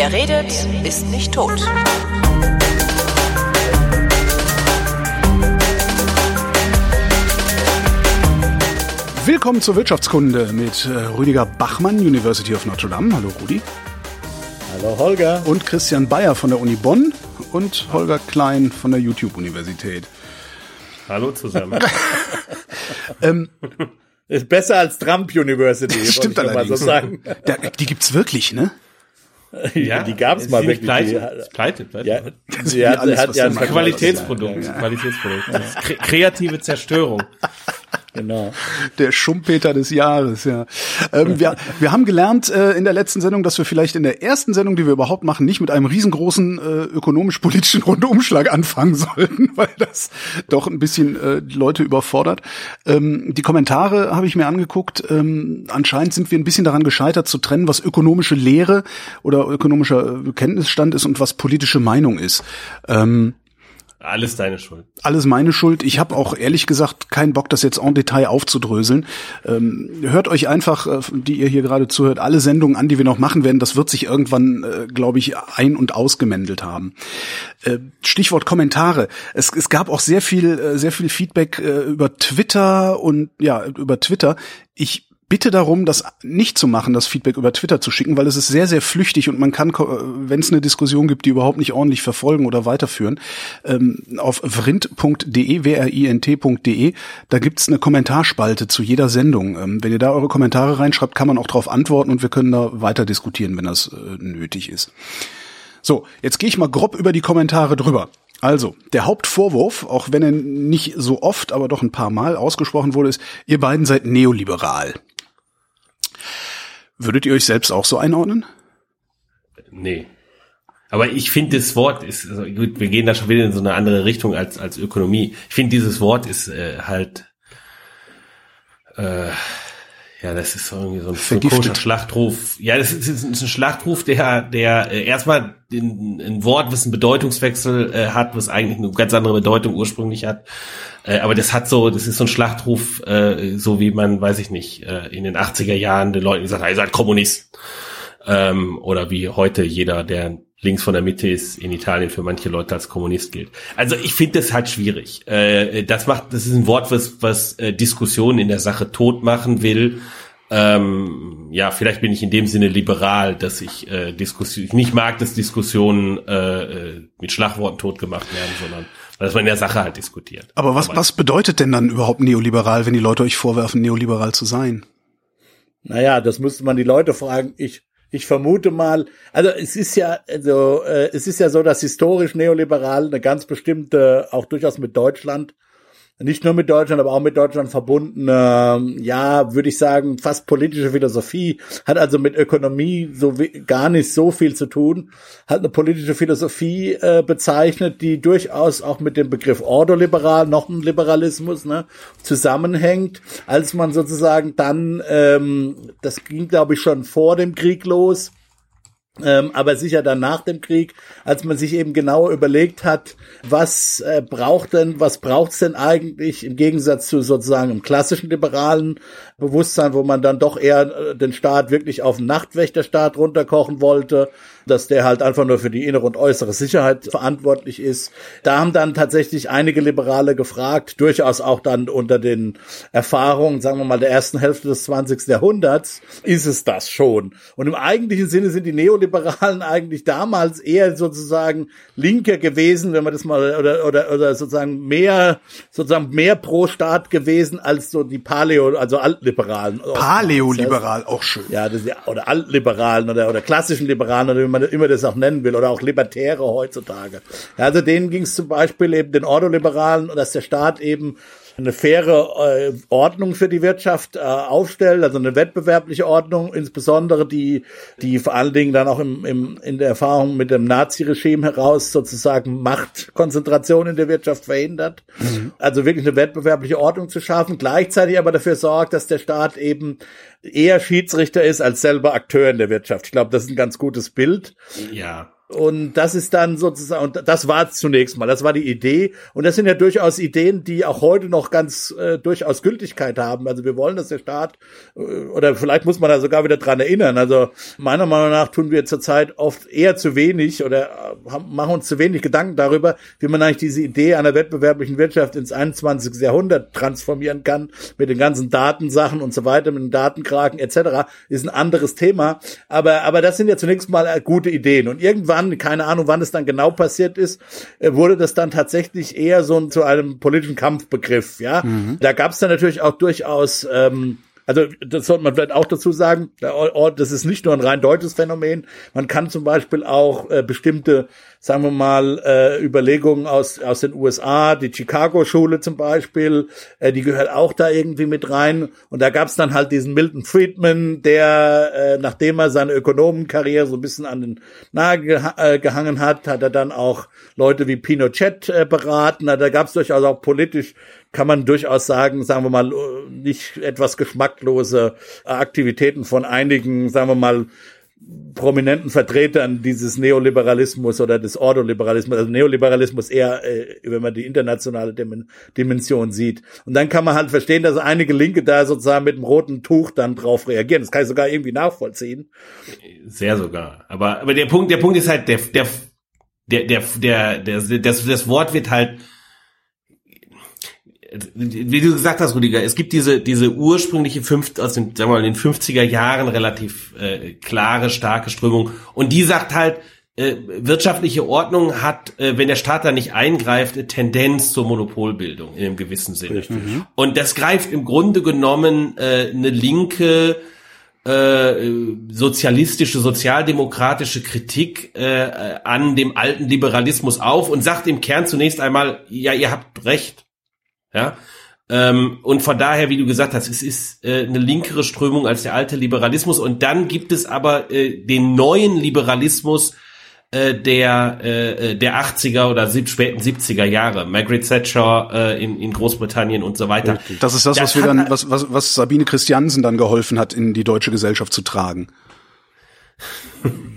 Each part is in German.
Wer redet, ist nicht tot. Willkommen zur Wirtschaftskunde mit äh, Rüdiger Bachmann, University of Notre Dame. Hallo Rudi. Hallo Holger. Und Christian Bayer von der Uni Bonn und Holger Klein von der YouTube-Universität. Hallo zusammen. ähm, ist besser als Trump University. Das stimmt allerdings. So sagen. Der, die gibt's wirklich, ne? Ja, die gab's mal wirklich. Pleite. Die, pleite, pleite. Ja, sie hat, alles, hat ja ein Qualitätsprodukt. Ja. Qualitätsprodukt. Kreative Zerstörung. Genau. Der Schumpeter des Jahres, ja. Ähm, wir, wir haben gelernt äh, in der letzten Sendung, dass wir vielleicht in der ersten Sendung, die wir überhaupt machen, nicht mit einem riesengroßen äh, ökonomisch-politischen Rundumschlag anfangen sollten, weil das doch ein bisschen äh, Leute überfordert. Ähm, die Kommentare habe ich mir angeguckt. Ähm, anscheinend sind wir ein bisschen daran gescheitert zu trennen, was ökonomische Lehre oder ökonomischer äh, Kenntnisstand ist und was politische Meinung ist. Ähm, alles deine Schuld. Alles meine Schuld. Ich habe auch ehrlich gesagt keinen Bock, das jetzt en Detail aufzudröseln. Ähm, hört euch einfach, äh, die ihr hier gerade zuhört, alle Sendungen an, die wir noch machen werden. Das wird sich irgendwann, äh, glaube ich, ein- und ausgemändelt haben. Äh, Stichwort Kommentare. Es, es gab auch sehr viel, äh, sehr viel Feedback äh, über Twitter und ja, über Twitter. Ich bitte darum, das nicht zu machen, das Feedback über Twitter zu schicken, weil es ist sehr, sehr flüchtig und man kann, wenn es eine Diskussion gibt, die überhaupt nicht ordentlich verfolgen oder weiterführen, ähm, auf vrind.de, w-r-i-n-t.de, da gibt's eine Kommentarspalte zu jeder Sendung. Ähm, wenn ihr da eure Kommentare reinschreibt, kann man auch darauf antworten und wir können da weiter diskutieren, wenn das äh, nötig ist. So, jetzt gehe ich mal grob über die Kommentare drüber. Also, der Hauptvorwurf, auch wenn er nicht so oft, aber doch ein paar Mal ausgesprochen wurde, ist, ihr beiden seid neoliberal. Würdet ihr euch selbst auch so einordnen? Nee. Aber ich finde, das Wort ist, also gut, wir gehen da schon wieder in so eine andere Richtung als, als Ökonomie. Ich finde, dieses Wort ist äh, halt, äh, ja, das ist irgendwie so ein, ein Schlachtruf. Ja, das ist, ist, ein Schlachtruf, der, der äh, erstmal ein, ein Wort, was einen Bedeutungswechsel äh, hat, was eigentlich eine ganz andere Bedeutung ursprünglich hat. Äh, aber das hat so, das ist so ein Schlachtruf, äh, so wie man, weiß ich nicht, äh, in den 80er Jahren den Leuten gesagt hat, ihr seid Kommunist. Ähm, oder wie heute jeder, der links von der Mitte ist, in Italien für manche Leute als Kommunist gilt. Also ich finde das halt schwierig. Äh, das macht, das ist ein Wort, was, was äh, Diskussionen in der Sache tot machen will. Ähm, ja, vielleicht bin ich in dem Sinne liberal, dass ich äh, Diskussion, ich nicht mag, dass Diskussionen äh, äh mit Schlagworten tot gemacht werden, sondern dass man in der Sache halt diskutiert. Aber was, Aber, was bedeutet denn dann überhaupt neoliberal, wenn die Leute euch vorwerfen, neoliberal zu sein? Naja, das müsste man die Leute fragen. Ich ich vermute mal, also es ist ja, also äh, es ist ja so, dass historisch neoliberal eine ganz bestimmte, auch durchaus mit Deutschland, nicht nur mit Deutschland, aber auch mit Deutschland verbunden, äh, ja, würde ich sagen, fast politische Philosophie, hat also mit Ökonomie so gar nicht so viel zu tun, hat eine politische Philosophie äh, bezeichnet, die durchaus auch mit dem Begriff Ordoliberal, noch ein Liberalismus, ne, zusammenhängt, als man sozusagen dann, ähm, das ging glaube ich schon vor dem Krieg los, ähm, aber sicher dann nach dem Krieg, als man sich eben genauer überlegt hat, was äh, braucht denn, was braucht's denn eigentlich im Gegensatz zu sozusagen im klassischen liberalen Bewusstsein, wo man dann doch eher äh, den Staat wirklich auf einen Nachtwächterstaat runterkochen wollte, dass der halt einfach nur für die innere und äußere Sicherheit verantwortlich ist. Da haben dann tatsächlich einige Liberale gefragt, durchaus auch dann unter den Erfahrungen, sagen wir mal, der ersten Hälfte des 20. Jahrhunderts, ist es das schon? Und im eigentlichen Sinne sind die Neoliberalen eigentlich damals eher sozusagen linker gewesen, wenn man das mal, oder, oder, oder sozusagen mehr, sozusagen mehr pro Staat gewesen als so die Paleo, also Altliberalen. Paleoliberal, auch schön. Ja, das, oder Altliberalen oder, oder klassischen Liberalen oder wie man immer das auch nennen will, oder auch Libertäre heutzutage. Ja, also denen ging es zum Beispiel eben den Ordoliberalen, dass der Staat eben eine faire äh, Ordnung für die Wirtschaft äh, aufstellt, also eine wettbewerbliche Ordnung, insbesondere die, die vor allen Dingen dann auch im, im, in der Erfahrung mit dem Naziregime heraus sozusagen Machtkonzentration in der Wirtschaft verhindert. Mhm. Also wirklich eine wettbewerbliche Ordnung zu schaffen, gleichzeitig aber dafür sorgt, dass der Staat eben eher Schiedsrichter ist als selber Akteur in der Wirtschaft. Ich glaube, das ist ein ganz gutes Bild. Ja. Und das ist dann sozusagen, und das war zunächst mal, das war die Idee. Und das sind ja durchaus Ideen, die auch heute noch ganz äh, durchaus Gültigkeit haben. Also wir wollen, dass der Staat, äh, oder vielleicht muss man da sogar wieder dran erinnern. Also meiner Meinung nach tun wir zurzeit oft eher zu wenig oder äh, haben, machen uns zu wenig Gedanken darüber, wie man eigentlich diese Idee einer wettbewerblichen Wirtschaft ins 21. Jahrhundert transformieren kann, mit den ganzen Datensachen und so weiter, mit den Datenkraken etc. ist ein anderes Thema. Aber, aber das sind ja zunächst mal äh, gute Ideen. Und irgendwann wann, keine Ahnung, wann es dann genau passiert ist, äh, wurde das dann tatsächlich eher so zu einem politischen Kampfbegriff. Ja, mhm. da gab es dann natürlich auch durchaus ähm, also das sollte man vielleicht auch dazu sagen, das ist nicht nur ein rein deutsches Phänomen. Man kann zum Beispiel auch äh, bestimmte, sagen wir mal, äh, Überlegungen aus, aus den USA, die Chicago-Schule zum Beispiel, äh, die gehört auch da irgendwie mit rein. Und da gab es dann halt diesen Milton Friedman, der, äh, nachdem er seine Ökonomenkarriere so ein bisschen an den Nagel geha äh, gehangen hat, hat er dann auch Leute wie Pinochet äh, beraten. Da gab es durchaus auch politisch kann man durchaus sagen, sagen wir mal, nicht etwas geschmacklose Aktivitäten von einigen, sagen wir mal, prominenten Vertretern dieses Neoliberalismus oder des Ordoliberalismus, also Neoliberalismus eher, äh, wenn man die internationale Dimension sieht. Und dann kann man halt verstehen, dass einige Linke da sozusagen mit dem roten Tuch dann drauf reagieren. Das kann ich sogar irgendwie nachvollziehen. Sehr sogar. Aber, aber der Punkt, der Punkt ist halt, der, der, der, der, der, der das, das Wort wird halt wie du gesagt hast, Rudiger, es gibt diese, diese ursprüngliche fünf, aus den, sagen wir mal, in den 50er Jahren relativ äh, klare, starke Strömung. Und die sagt halt, äh, wirtschaftliche Ordnung hat, äh, wenn der Staat da nicht eingreift, eine Tendenz zur Monopolbildung in einem gewissen Sinne. Mhm. Und das greift im Grunde genommen äh, eine linke, äh, sozialistische, sozialdemokratische Kritik äh, an dem alten Liberalismus auf und sagt im Kern zunächst einmal, ja, ihr habt recht. Ja. Ähm, und von daher, wie du gesagt hast, es ist äh, eine linkere Strömung als der alte Liberalismus. Und dann gibt es aber äh, den neuen Liberalismus äh, der äh, der 80er oder sieb, späten 70er Jahre, Margaret Thatcher äh, in, in Großbritannien und so weiter. Das ist das, was wir dann, was, was, was Sabine Christiansen dann geholfen hat, in die deutsche Gesellschaft zu tragen.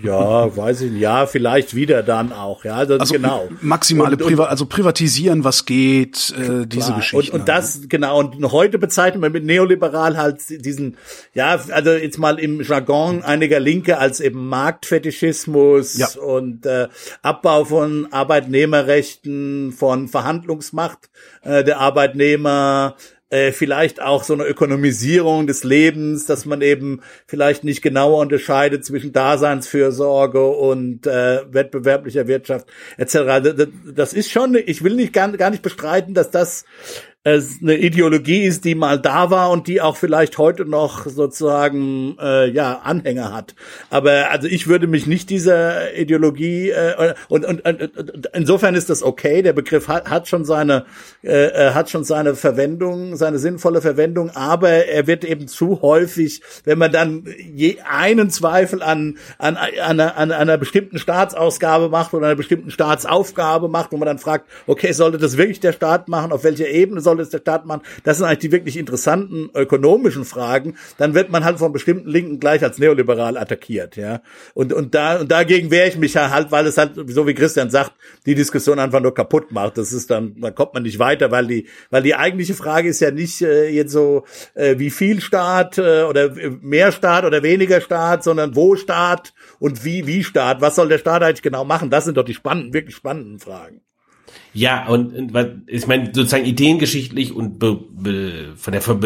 Ja, weiß ich nicht. Ja, vielleicht wieder dann auch. Ja, also, also genau. Maximale und, Priva also privatisieren, was geht, äh, diese klar. Geschichte. Und, und das, genau. Und heute bezeichnet man mit neoliberal halt diesen, ja, also jetzt mal im Jargon einiger Linke als eben Marktfetischismus ja. und äh, Abbau von Arbeitnehmerrechten, von Verhandlungsmacht äh, der Arbeitnehmer, äh, vielleicht auch so eine Ökonomisierung des Lebens, dass man eben vielleicht nicht genauer unterscheidet zwischen Daseinsfürsorge und äh, wettbewerblicher Wirtschaft etc. Das ist schon, ich will nicht gar, gar nicht bestreiten, dass das es eine Ideologie ist, die mal da war und die auch vielleicht heute noch sozusagen äh, ja Anhänger hat. Aber also ich würde mich nicht dieser Ideologie äh, und, und, und insofern ist das okay. Der Begriff hat, hat schon seine äh, äh, hat schon seine Verwendung, seine sinnvolle Verwendung, aber er wird eben zu häufig, wenn man dann je einen Zweifel an an, an, einer, an einer bestimmten Staatsausgabe macht oder einer bestimmten Staatsaufgabe macht, wo man dann fragt, okay, sollte das wirklich der Staat machen? Auf welcher Ebene soll soll es der Staat machen? Das sind eigentlich die wirklich interessanten ökonomischen Fragen. Dann wird man halt von bestimmten Linken gleich als neoliberal attackiert, ja. Und, und da, und dagegen wehre ich mich halt, weil es halt, so wie Christian sagt, die Diskussion einfach nur kaputt macht. Das ist dann, da kommt man nicht weiter, weil die, weil die eigentliche Frage ist ja nicht äh, jetzt so, äh, wie viel Staat äh, oder mehr Staat oder weniger Staat, sondern wo Staat und wie, wie Staat. Was soll der Staat eigentlich genau machen? Das sind doch die spannenden, wirklich spannenden Fragen. Ja, und, und ich meine, sozusagen ideengeschichtlich und be, be, von der Ver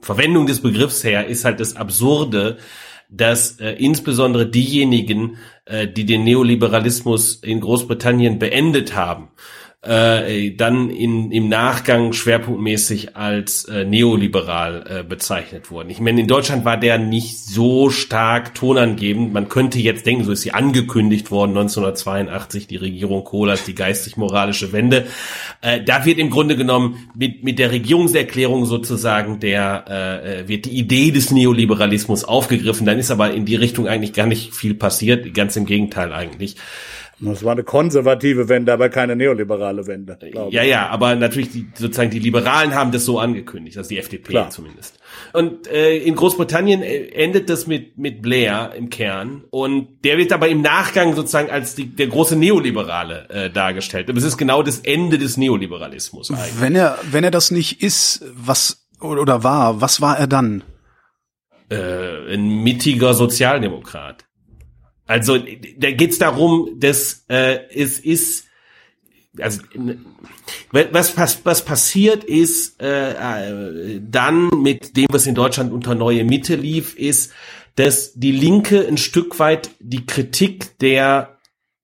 Verwendung des Begriffs her ist halt das Absurde, dass äh, insbesondere diejenigen, äh, die den Neoliberalismus in Großbritannien beendet haben, äh, dann in, im Nachgang schwerpunktmäßig als äh, neoliberal äh, bezeichnet wurden. Ich meine, in Deutschland war der nicht so stark tonangebend. Man könnte jetzt denken, so ist sie angekündigt worden 1982, die Regierung Kohl als die geistig-moralische Wende. Äh, da wird im Grunde genommen mit, mit der Regierungserklärung sozusagen der äh, äh, wird die Idee des Neoliberalismus aufgegriffen. Dann ist aber in die Richtung eigentlich gar nicht viel passiert, ganz im Gegenteil eigentlich. Das war eine konservative Wende, aber keine neoliberale Wende. Ja, ja, aber natürlich die, sozusagen die Liberalen haben das so angekündigt, also die FDP Klar. zumindest. Und äh, in Großbritannien äh, endet das mit mit Blair im Kern und der wird aber im Nachgang sozusagen als die, der große Neoliberale äh, dargestellt. Aber es ist genau das Ende des Neoliberalismus. Eigentlich. Wenn er wenn er das nicht ist, was oder war, was war er dann? Äh, ein mittiger Sozialdemokrat. Also da geht's darum, dass äh, es ist also was, was, was passiert ist äh, dann mit dem, was in Deutschland unter Neue Mitte lief, ist, dass die Linke ein Stück weit die Kritik der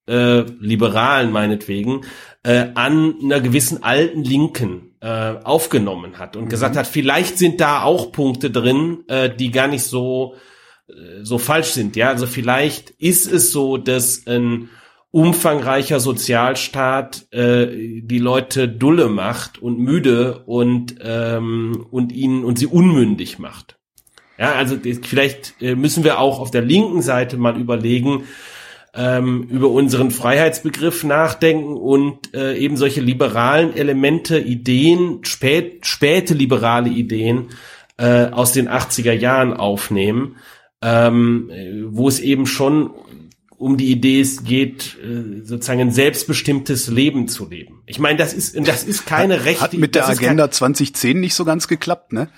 äh, Liberalen meinetwegen äh, an einer gewissen alten Linken äh, aufgenommen hat und mhm. gesagt hat, vielleicht sind da auch Punkte drin, äh, die gar nicht so so falsch sind. Ja, also vielleicht ist es so, dass ein umfangreicher Sozialstaat äh, die Leute dulle macht und müde und ähm, und ihnen und sie unmündig macht. Ja, also vielleicht äh, müssen wir auch auf der linken Seite mal überlegen, ähm, über unseren Freiheitsbegriff nachdenken und äh, eben solche liberalen Elemente, Ideen, spät, späte liberale Ideen äh, aus den 80er Jahren aufnehmen ähm, wo es eben schon um die Idee geht, äh, sozusagen ein selbstbestimmtes Leben zu leben. Ich meine, das ist das ist keine rechte. Hat mit der Agenda 2010 nicht so ganz geklappt, ne?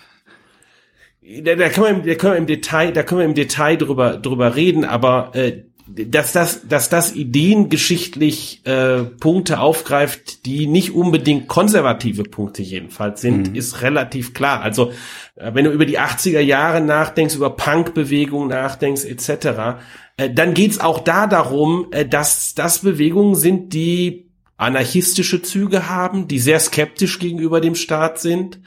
Da, da, können wir, im, da können wir im Detail, da können wir im Detail drüber drüber reden, aber äh, dass das, dass das ideengeschichtlich äh, Punkte aufgreift, die nicht unbedingt konservative Punkte jedenfalls sind, mhm. ist relativ klar. Also äh, wenn du über die 80er Jahre nachdenkst, über Punkbewegung nachdenkst etc., äh, dann geht's auch da darum, äh, dass das Bewegungen sind, die anarchistische Züge haben, die sehr skeptisch gegenüber dem Staat sind,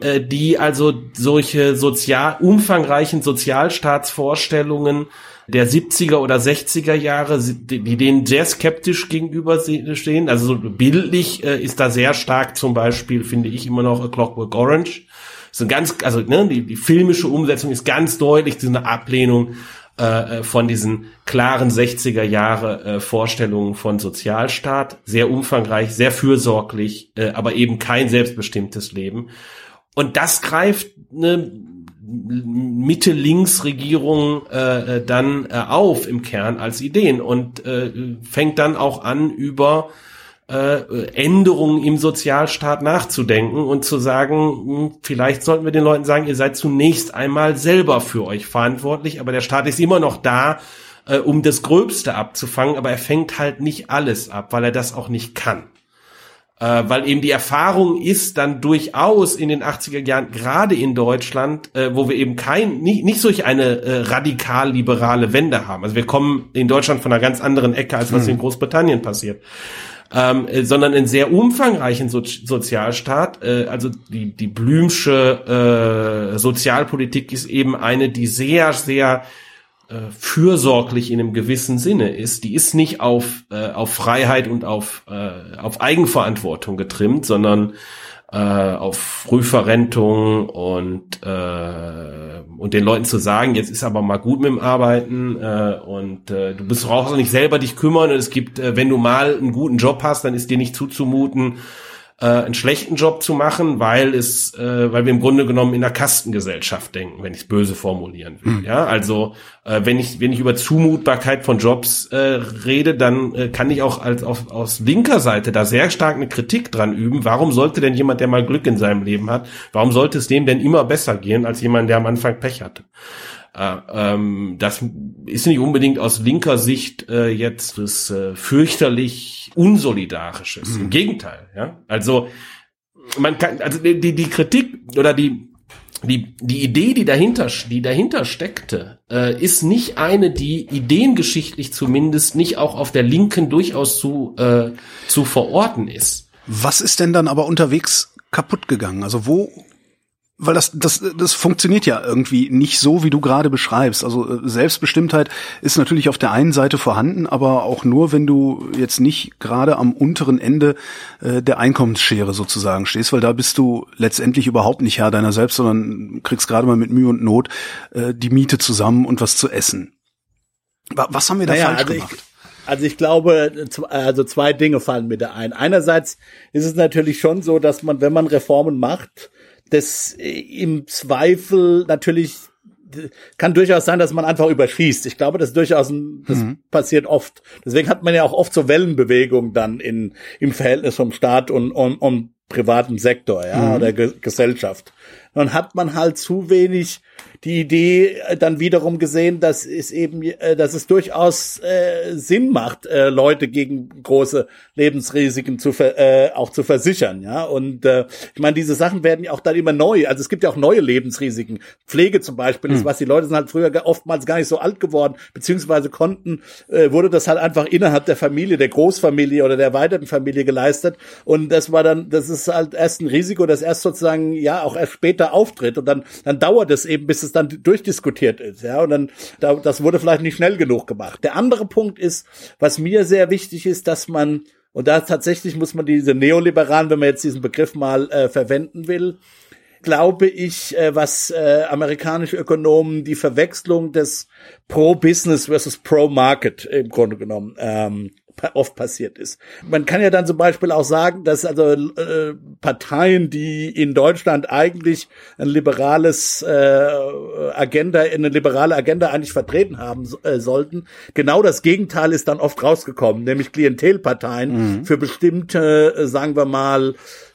äh, die also solche sozial umfangreichen Sozialstaatsvorstellungen der 70er oder 60er Jahre, die denen sehr skeptisch gegenüberstehen. Also so bildlich äh, ist da sehr stark zum Beispiel, finde ich immer noch A Clockwork Orange. So ganz, also ne, die, die filmische Umsetzung ist ganz deutlich eine Ablehnung äh, von diesen klaren 60er Jahre äh, Vorstellungen von Sozialstaat. Sehr umfangreich, sehr fürsorglich, äh, aber eben kein selbstbestimmtes Leben. Und das greift ne, Mitte-Links-Regierung äh, äh, dann äh, auf im Kern als Ideen und äh, fängt dann auch an, über äh, Änderungen im Sozialstaat nachzudenken und zu sagen, hm, vielleicht sollten wir den Leuten sagen, ihr seid zunächst einmal selber für euch verantwortlich, aber der Staat ist immer noch da, äh, um das Gröbste abzufangen, aber er fängt halt nicht alles ab, weil er das auch nicht kann äh, weil eben die Erfahrung ist dann durchaus in den 80er Jahren, gerade in Deutschland, äh, wo wir eben kein, nicht, nicht solch eine äh, radikal-liberale Wende haben. Also wir kommen in Deutschland von einer ganz anderen Ecke, als was hm. in Großbritannien passiert. Ähm, äh, sondern einen sehr umfangreichen so Sozialstaat. Äh, also die, die Blümsche äh, Sozialpolitik ist eben eine, die sehr, sehr äh, fürsorglich in einem gewissen Sinne ist, die ist nicht auf, äh, auf Freiheit und auf, äh, auf Eigenverantwortung getrimmt, sondern äh, auf Frühverrentung und, äh, und den Leuten zu sagen, jetzt ist aber mal gut mit dem Arbeiten äh, und äh, du bist brauchst auch nicht selber dich kümmern und es gibt, äh, wenn du mal einen guten Job hast, dann ist dir nicht zuzumuten, äh, einen schlechten Job zu machen, weil es, äh, weil wir im Grunde genommen in der Kastengesellschaft denken, wenn ich es böse formulieren will. Mhm. Ja, also äh, wenn ich wenn ich über Zumutbarkeit von Jobs äh, rede, dann äh, kann ich auch als auf, aus linker Seite da sehr stark eine Kritik dran üben. Warum sollte denn jemand, der mal Glück in seinem Leben hat, warum sollte es dem denn immer besser gehen als jemand, der am Anfang Pech hatte? Äh, ähm, das ist nicht unbedingt aus linker Sicht äh, jetzt das äh, fürchterlich unsolidarisches. Mhm. Im Gegenteil, ja. Also man kann, also die, die Kritik oder die die, die Idee, die dahinter, die dahinter steckte, äh, ist nicht eine, die ideengeschichtlich zumindest nicht auch auf der Linken durchaus zu, äh, zu verorten ist. Was ist denn dann aber unterwegs kaputt gegangen? Also wo, weil das, das, das funktioniert ja irgendwie nicht so, wie du gerade beschreibst. Also äh, Selbstbestimmtheit ist natürlich auf der einen Seite vorhanden, aber auch nur, wenn du jetzt nicht gerade am unteren Ende äh, der Einkommensschere sozusagen stehst, weil da bist du letztendlich überhaupt nicht Herr deiner selbst, sondern kriegst gerade mal mit Mühe und Not äh, die Miete zusammen und was zu essen. Was haben wir da naja, falsch also gemacht? Ich Also ich glaube, also zwei Dinge fallen mir da ein. Einerseits ist es natürlich schon so, dass man, wenn man Reformen macht, das äh, im Zweifel natürlich kann durchaus sein, dass man einfach überschießt. Ich glaube, das ist durchaus das mhm. passiert oft. Deswegen hat man ja auch oft so Wellenbewegungen dann in, im Verhältnis vom Staat und, und, und privatem Sektor, ja, mhm. oder Ge Gesellschaft. Dann hat man halt zu wenig die Idee äh, dann wiederum gesehen, dass es eben, äh, dass es durchaus äh, Sinn macht, äh, Leute gegen große Lebensrisiken zu ver, äh, auch zu versichern, ja. Und äh, ich meine, diese Sachen werden ja auch dann immer neu. Also es gibt ja auch neue Lebensrisiken. Pflege zum Beispiel ist, hm. was die Leute sind halt früher oftmals gar nicht so alt geworden, beziehungsweise konnten, äh, wurde das halt einfach innerhalb der Familie, der Großfamilie oder der erweiterten Familie geleistet. Und das war dann, das ist halt erst ein Risiko, das erst sozusagen ja auch erst später auftritt. Und dann, dann dauert es eben, bis es dann durchdiskutiert ist, ja, und dann, da, das wurde vielleicht nicht schnell genug gemacht. Der andere Punkt ist, was mir sehr wichtig ist, dass man, und da tatsächlich muss man diese Neoliberalen, wenn man jetzt diesen Begriff mal äh, verwenden will, glaube ich, äh, was äh, amerikanische Ökonomen die Verwechslung des Pro-Business versus Pro-Market im Grunde genommen ähm, oft passiert ist. Man kann ja dann zum Beispiel auch sagen, dass also äh, Parteien, die in Deutschland eigentlich ein liberales äh, Agenda, eine liberale Agenda eigentlich vertreten haben äh, sollten, genau das Gegenteil ist dann oft rausgekommen, nämlich Klientelparteien mhm. für bestimmte, äh, sagen wir mal,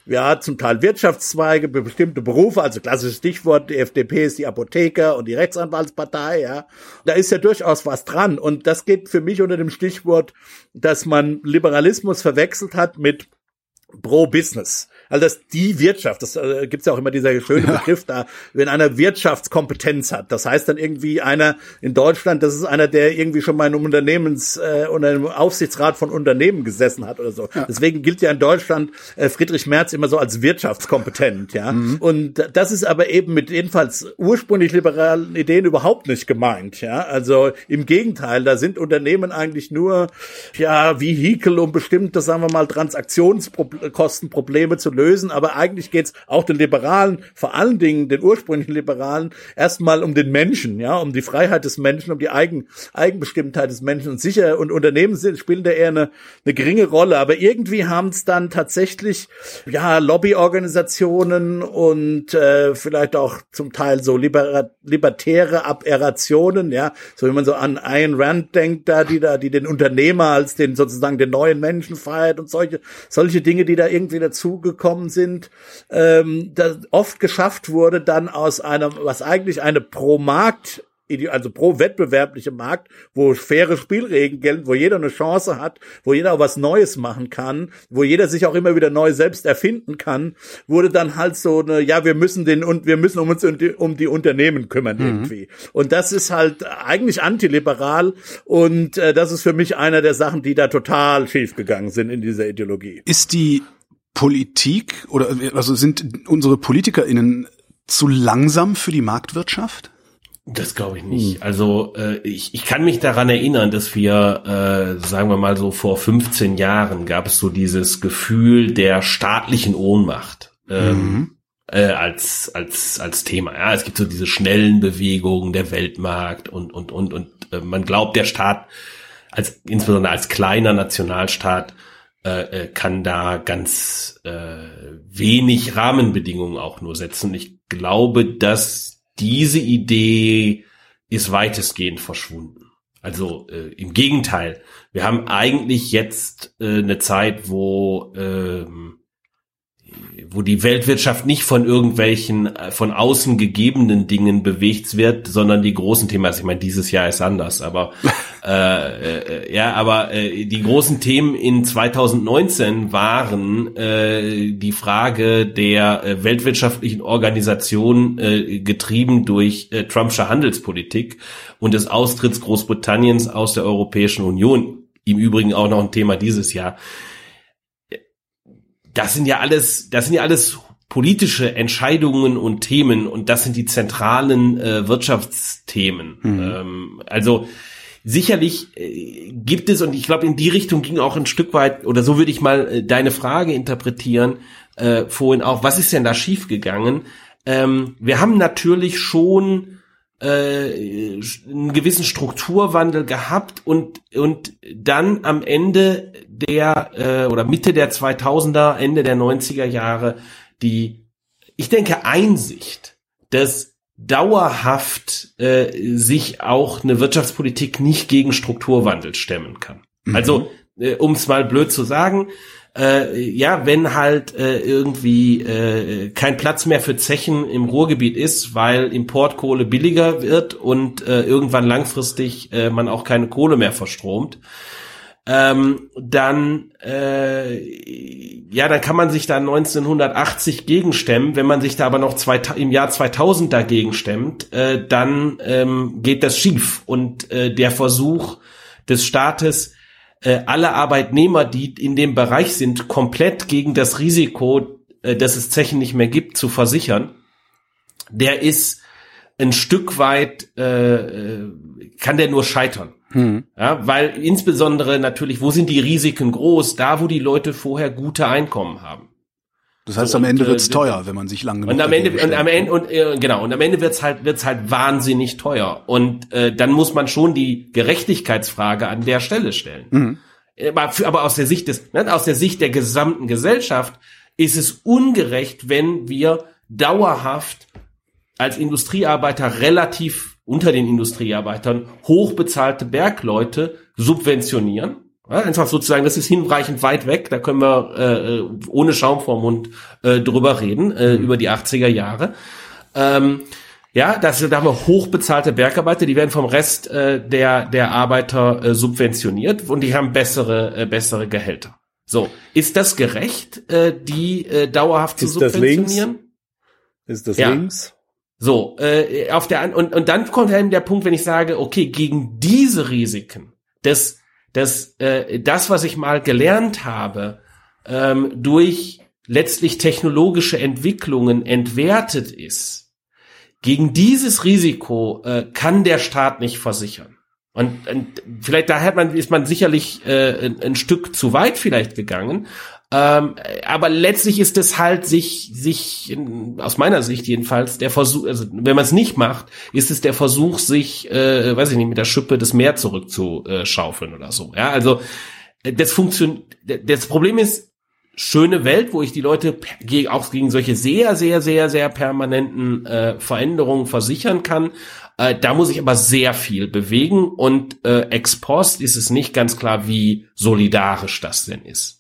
ja, zum Teil Wirtschaftszweige, bestimmte Berufe, also klassisches Stichwort, die FDP ist die Apotheker und die Rechtsanwaltspartei, ja. Da ist ja durchaus was dran. Und das geht für mich unter dem Stichwort, dass man Liberalismus verwechselt hat mit Pro-Business. Also das die Wirtschaft, das äh, gibt's ja auch immer dieser schöne Begriff da, wenn einer Wirtschaftskompetenz hat. Das heißt dann irgendwie einer in Deutschland, das ist einer, der irgendwie schon mal in einem Unternehmens äh, oder einem Aufsichtsrat von Unternehmen gesessen hat oder so. Ja. Deswegen gilt ja in Deutschland äh, Friedrich Merz immer so als wirtschaftskompetent, ja. Mhm. Und das ist aber eben mit jedenfalls ursprünglich liberalen Ideen überhaupt nicht gemeint, ja. Also im Gegenteil, da sind Unternehmen eigentlich nur ja Vehikel, um bestimmte, sagen wir mal, Transaktionskostenprobleme zu lösen, aber eigentlich geht's auch den Liberalen, vor allen Dingen den ursprünglichen Liberalen, erstmal um den Menschen, ja, um die Freiheit des Menschen, um die Eigen, Eigenbestimmtheit des Menschen. Und sicher, und Unternehmen spielen da eher eine, eine geringe Rolle, aber irgendwie haben es dann tatsächlich, ja, Lobbyorganisationen und äh, vielleicht auch zum Teil so liber libertäre Aberrationen, ja, so wie man so an Ayn Rand denkt, da, die da, die den Unternehmer als den sozusagen den neuen Menschen feiert und solche, solche Dinge, die da irgendwie dazugekommen gekommen sind, ähm, das oft geschafft wurde, dann aus einem, was eigentlich eine Pro-Markt also pro wettbewerbliche Markt, wo faire Spielregeln gelten, wo jeder eine Chance hat, wo jeder auch was Neues machen kann, wo jeder sich auch immer wieder neu selbst erfinden kann, wurde dann halt so eine, ja, wir müssen den und wir müssen um uns um die, Unternehmen kümmern mhm. irgendwie. Und das ist halt eigentlich antiliberal und äh, das ist für mich einer der Sachen, die da total schief gegangen sind in dieser Ideologie. Ist die Politik oder also sind unsere PolitikerInnen zu langsam für die Marktwirtschaft? Das glaube ich nicht. Also äh, ich, ich kann mich daran erinnern, dass wir, äh, sagen wir mal so vor 15 Jahren gab es so dieses Gefühl der staatlichen Ohnmacht ähm, mhm. äh, als als als Thema. Ja, es gibt so diese schnellen Bewegungen der Weltmarkt und und und und äh, man glaubt, der Staat als insbesondere als kleiner Nationalstaat äh, äh, kann da ganz äh, wenig Rahmenbedingungen auch nur setzen. Ich glaube, dass diese Idee ist weitestgehend verschwunden. Also äh, im Gegenteil, wir haben eigentlich jetzt äh, eine Zeit, wo ähm, wo die Weltwirtschaft nicht von irgendwelchen äh, von außen gegebenen Dingen bewegt wird, sondern die großen Themen. Also ich meine, dieses Jahr ist anders, aber äh, äh, ja, aber äh, die großen Themen in 2019 waren äh, die Frage der äh, weltwirtschaftlichen Organisation äh, getrieben durch äh, Trumpsche Handelspolitik und des Austritts Großbritanniens aus der Europäischen Union. Im Übrigen auch noch ein Thema dieses Jahr das sind ja alles, das sind ja alles politische Entscheidungen und Themen und das sind die zentralen äh, Wirtschaftsthemen. Mhm. Ähm, also sicherlich äh, gibt es und ich glaube in die Richtung ging auch ein Stück weit oder so würde ich mal äh, deine Frage interpretieren äh, vorhin auch. Was ist denn da schiefgegangen? Ähm, wir haben natürlich schon äh, einen gewissen Strukturwandel gehabt und und dann am Ende der äh, oder Mitte der 2000er Ende der 90er Jahre die ich denke Einsicht dass dauerhaft äh, sich auch eine Wirtschaftspolitik nicht gegen Strukturwandel stemmen kann mhm. also äh, um es mal blöd zu sagen äh, ja, wenn halt äh, irgendwie äh, kein Platz mehr für Zechen im Ruhrgebiet ist, weil Importkohle billiger wird und äh, irgendwann langfristig äh, man auch keine Kohle mehr verstromt, ähm, dann äh, ja, dann kann man sich da 1980 gegenstemmen. Wenn man sich da aber noch zwei, im Jahr 2000 dagegen stemmt, äh, dann ähm, geht das schief und äh, der Versuch des Staates äh, alle Arbeitnehmer, die in dem Bereich sind, komplett gegen das Risiko, äh, dass es Zechen nicht mehr gibt, zu versichern, der ist ein Stück weit, äh, äh kann der nur scheitern. Hm. Ja, weil insbesondere natürlich, wo sind die Risiken groß? Da, wo die Leute vorher gute Einkommen haben. Das heißt, am Ende wird's äh, teuer, wenn man sich lange und am Ende und am Ende und äh, genau und am Ende wird's halt wird's halt wahnsinnig teuer und äh, dann muss man schon die Gerechtigkeitsfrage an der Stelle stellen. Mhm. Aber, aber aus der Sicht des ne, aus der Sicht der gesamten Gesellschaft ist es ungerecht, wenn wir dauerhaft als Industriearbeiter relativ unter den Industriearbeitern hochbezahlte Bergleute subventionieren ja, einfach sozusagen, das ist hinreichend weit weg, da können wir äh, ohne Schaum vorm Mund äh, drüber reden, äh, mhm. über die 80er Jahre. Ähm, ja, das, da haben wir hochbezahlte Bergarbeiter, die werden vom Rest äh, der, der Arbeiter äh, subventioniert und die haben bessere, äh, bessere Gehälter. So, ist das gerecht, äh, die äh, dauerhaft ist zu subventionieren? Das links? Ist das ja. links? So, äh, auf der und, und dann kommt dann der Punkt, wenn ich sage, okay, gegen diese Risiken des dass äh, das, was ich mal gelernt habe, ähm, durch letztlich technologische Entwicklungen entwertet ist, gegen dieses Risiko äh, kann der Staat nicht versichern. Und, und vielleicht da hat man, ist man sicherlich äh, ein, ein Stück zu weit vielleicht gegangen, ähm, aber letztlich ist es halt sich, sich in, aus meiner Sicht jedenfalls der Versuch, also wenn man es nicht macht, ist es der Versuch, sich, äh, weiß ich nicht, mit der Schippe das Meer zurückzuschaufeln oder so. Ja, also äh, das funktioniert. Das Problem ist schöne Welt, wo ich die Leute auch gegen solche sehr, sehr, sehr, sehr permanenten äh, Veränderungen versichern kann. Äh, da muss ich aber sehr viel bewegen und äh, ex post ist es nicht ganz klar, wie solidarisch das denn ist.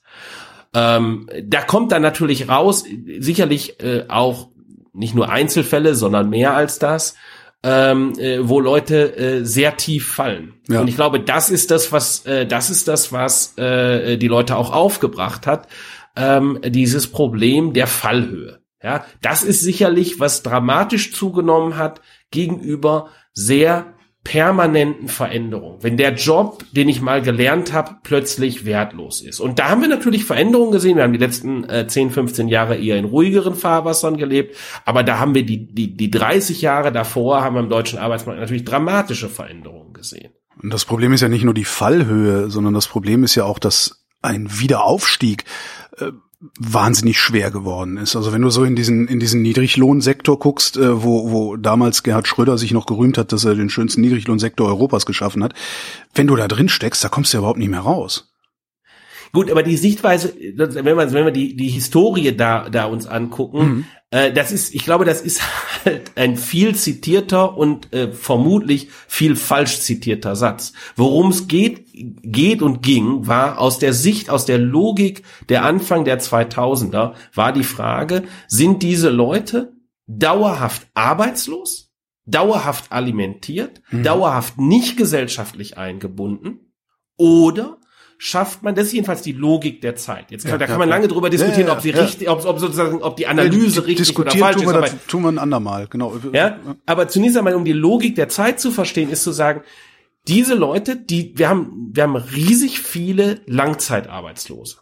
Ähm, da kommt dann natürlich raus, sicherlich äh, auch nicht nur Einzelfälle, sondern mehr als das, ähm, äh, wo Leute äh, sehr tief fallen. Ja. Und ich glaube, das ist das, was äh, das ist das, was äh, die Leute auch aufgebracht hat, ähm, dieses Problem der Fallhöhe. Ja, das ist sicherlich, was dramatisch zugenommen hat gegenüber sehr permanenten Veränderung. Wenn der Job, den ich mal gelernt habe, plötzlich wertlos ist. Und da haben wir natürlich Veränderungen gesehen. Wir haben die letzten äh, 10, 15 Jahre eher in ruhigeren Fahrwassern gelebt. Aber da haben wir die, die, die 30 Jahre davor, haben wir im deutschen Arbeitsmarkt natürlich dramatische Veränderungen gesehen. Und das Problem ist ja nicht nur die Fallhöhe, sondern das Problem ist ja auch, dass ein Wiederaufstieg äh, wahnsinnig schwer geworden ist. Also wenn du so in diesen in diesen Niedriglohnsektor guckst, äh, wo wo damals Gerhard Schröder sich noch gerühmt hat, dass er den schönsten Niedriglohnsektor Europas geschaffen hat, wenn du da drin steckst, da kommst du ja überhaupt nicht mehr raus. Gut, aber die Sichtweise, wenn man, wenn wir die, die Historie da, da uns angucken, mhm. äh, das ist, ich glaube, das ist halt ein viel zitierter und äh, vermutlich viel falsch zitierter Satz. Worum es geht, geht und ging, war aus der Sicht, aus der Logik der Anfang der 2000er, war die Frage, sind diese Leute dauerhaft arbeitslos, dauerhaft alimentiert, mhm. dauerhaft nicht gesellschaftlich eingebunden oder schafft man, das ist jedenfalls die Logik der Zeit. Jetzt kann, ja, da kann man lange drüber diskutieren, ob sie richtig, ob, ob sozusagen, ob die Analyse richtig oder falsch tun wir, ist. Aber, tun wir ein andermal, genau. Ja, aber zunächst einmal, um die Logik der Zeit zu verstehen, ist zu sagen, diese Leute, die, wir haben, wir haben riesig viele Langzeitarbeitslose.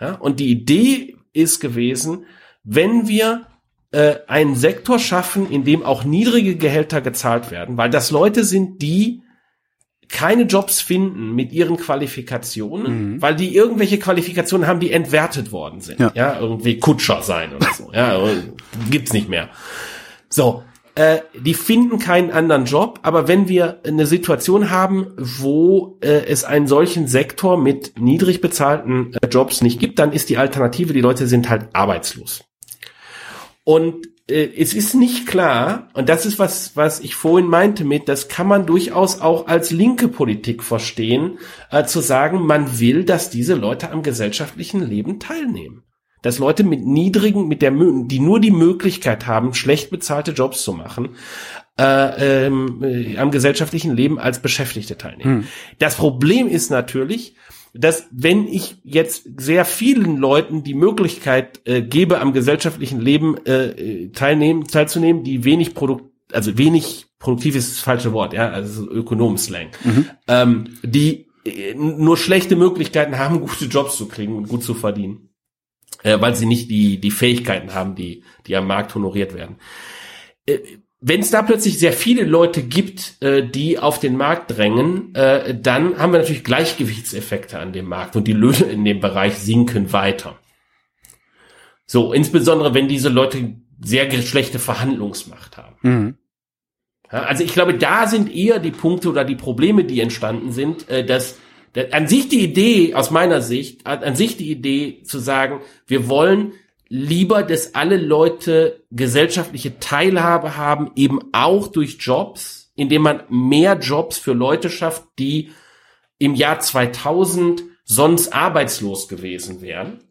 Ja, und die Idee ist gewesen, wenn wir äh, einen Sektor schaffen, in dem auch niedrige Gehälter gezahlt werden, weil das Leute sind, die keine Jobs finden mit ihren Qualifikationen, mhm. weil die irgendwelche Qualifikationen haben, die entwertet worden sind. Ja, ja irgendwie Kutscher sein oder so. Ja, gibt's nicht mehr. So, äh, die finden keinen anderen Job, aber wenn wir eine Situation haben, wo äh, es einen solchen Sektor mit niedrig bezahlten äh, Jobs nicht gibt, dann ist die Alternative, die Leute sind halt arbeitslos. Und äh, es ist nicht klar, und das ist was, was ich vorhin meinte mit, das kann man durchaus auch als linke Politik verstehen, äh, zu sagen, man will, dass diese Leute am gesellschaftlichen Leben teilnehmen dass Leute mit niedrigen, mit der, die nur die Möglichkeit haben, schlecht bezahlte Jobs zu machen, äh, ähm, äh, am gesellschaftlichen Leben als Beschäftigte teilnehmen. Hm. Das Problem ist natürlich, dass wenn ich jetzt sehr vielen Leuten die Möglichkeit äh, gebe, am gesellschaftlichen Leben äh, teilnehmen, teilzunehmen, die wenig Produkt, also wenig produktiv ist das falsche Wort, ja, also Ökonomenslang, mhm. ähm, die äh, nur schlechte Möglichkeiten haben, gute Jobs zu kriegen und gut zu verdienen äh, weil sie nicht die, die Fähigkeiten haben, die, die am Markt honoriert werden. Äh, wenn es da plötzlich sehr viele Leute gibt, äh, die auf den Markt drängen, äh, dann haben wir natürlich Gleichgewichtseffekte an dem Markt und die Löhne in dem Bereich sinken weiter. So, insbesondere wenn diese Leute sehr schlechte Verhandlungsmacht haben. Mhm. Ja, also ich glaube, da sind eher die Punkte oder die Probleme, die entstanden sind, äh, dass an sich die Idee, aus meiner Sicht, an sich die Idee zu sagen, wir wollen lieber, dass alle Leute gesellschaftliche Teilhabe haben, eben auch durch Jobs, indem man mehr Jobs für Leute schafft, die im Jahr 2000 sonst arbeitslos gewesen wären.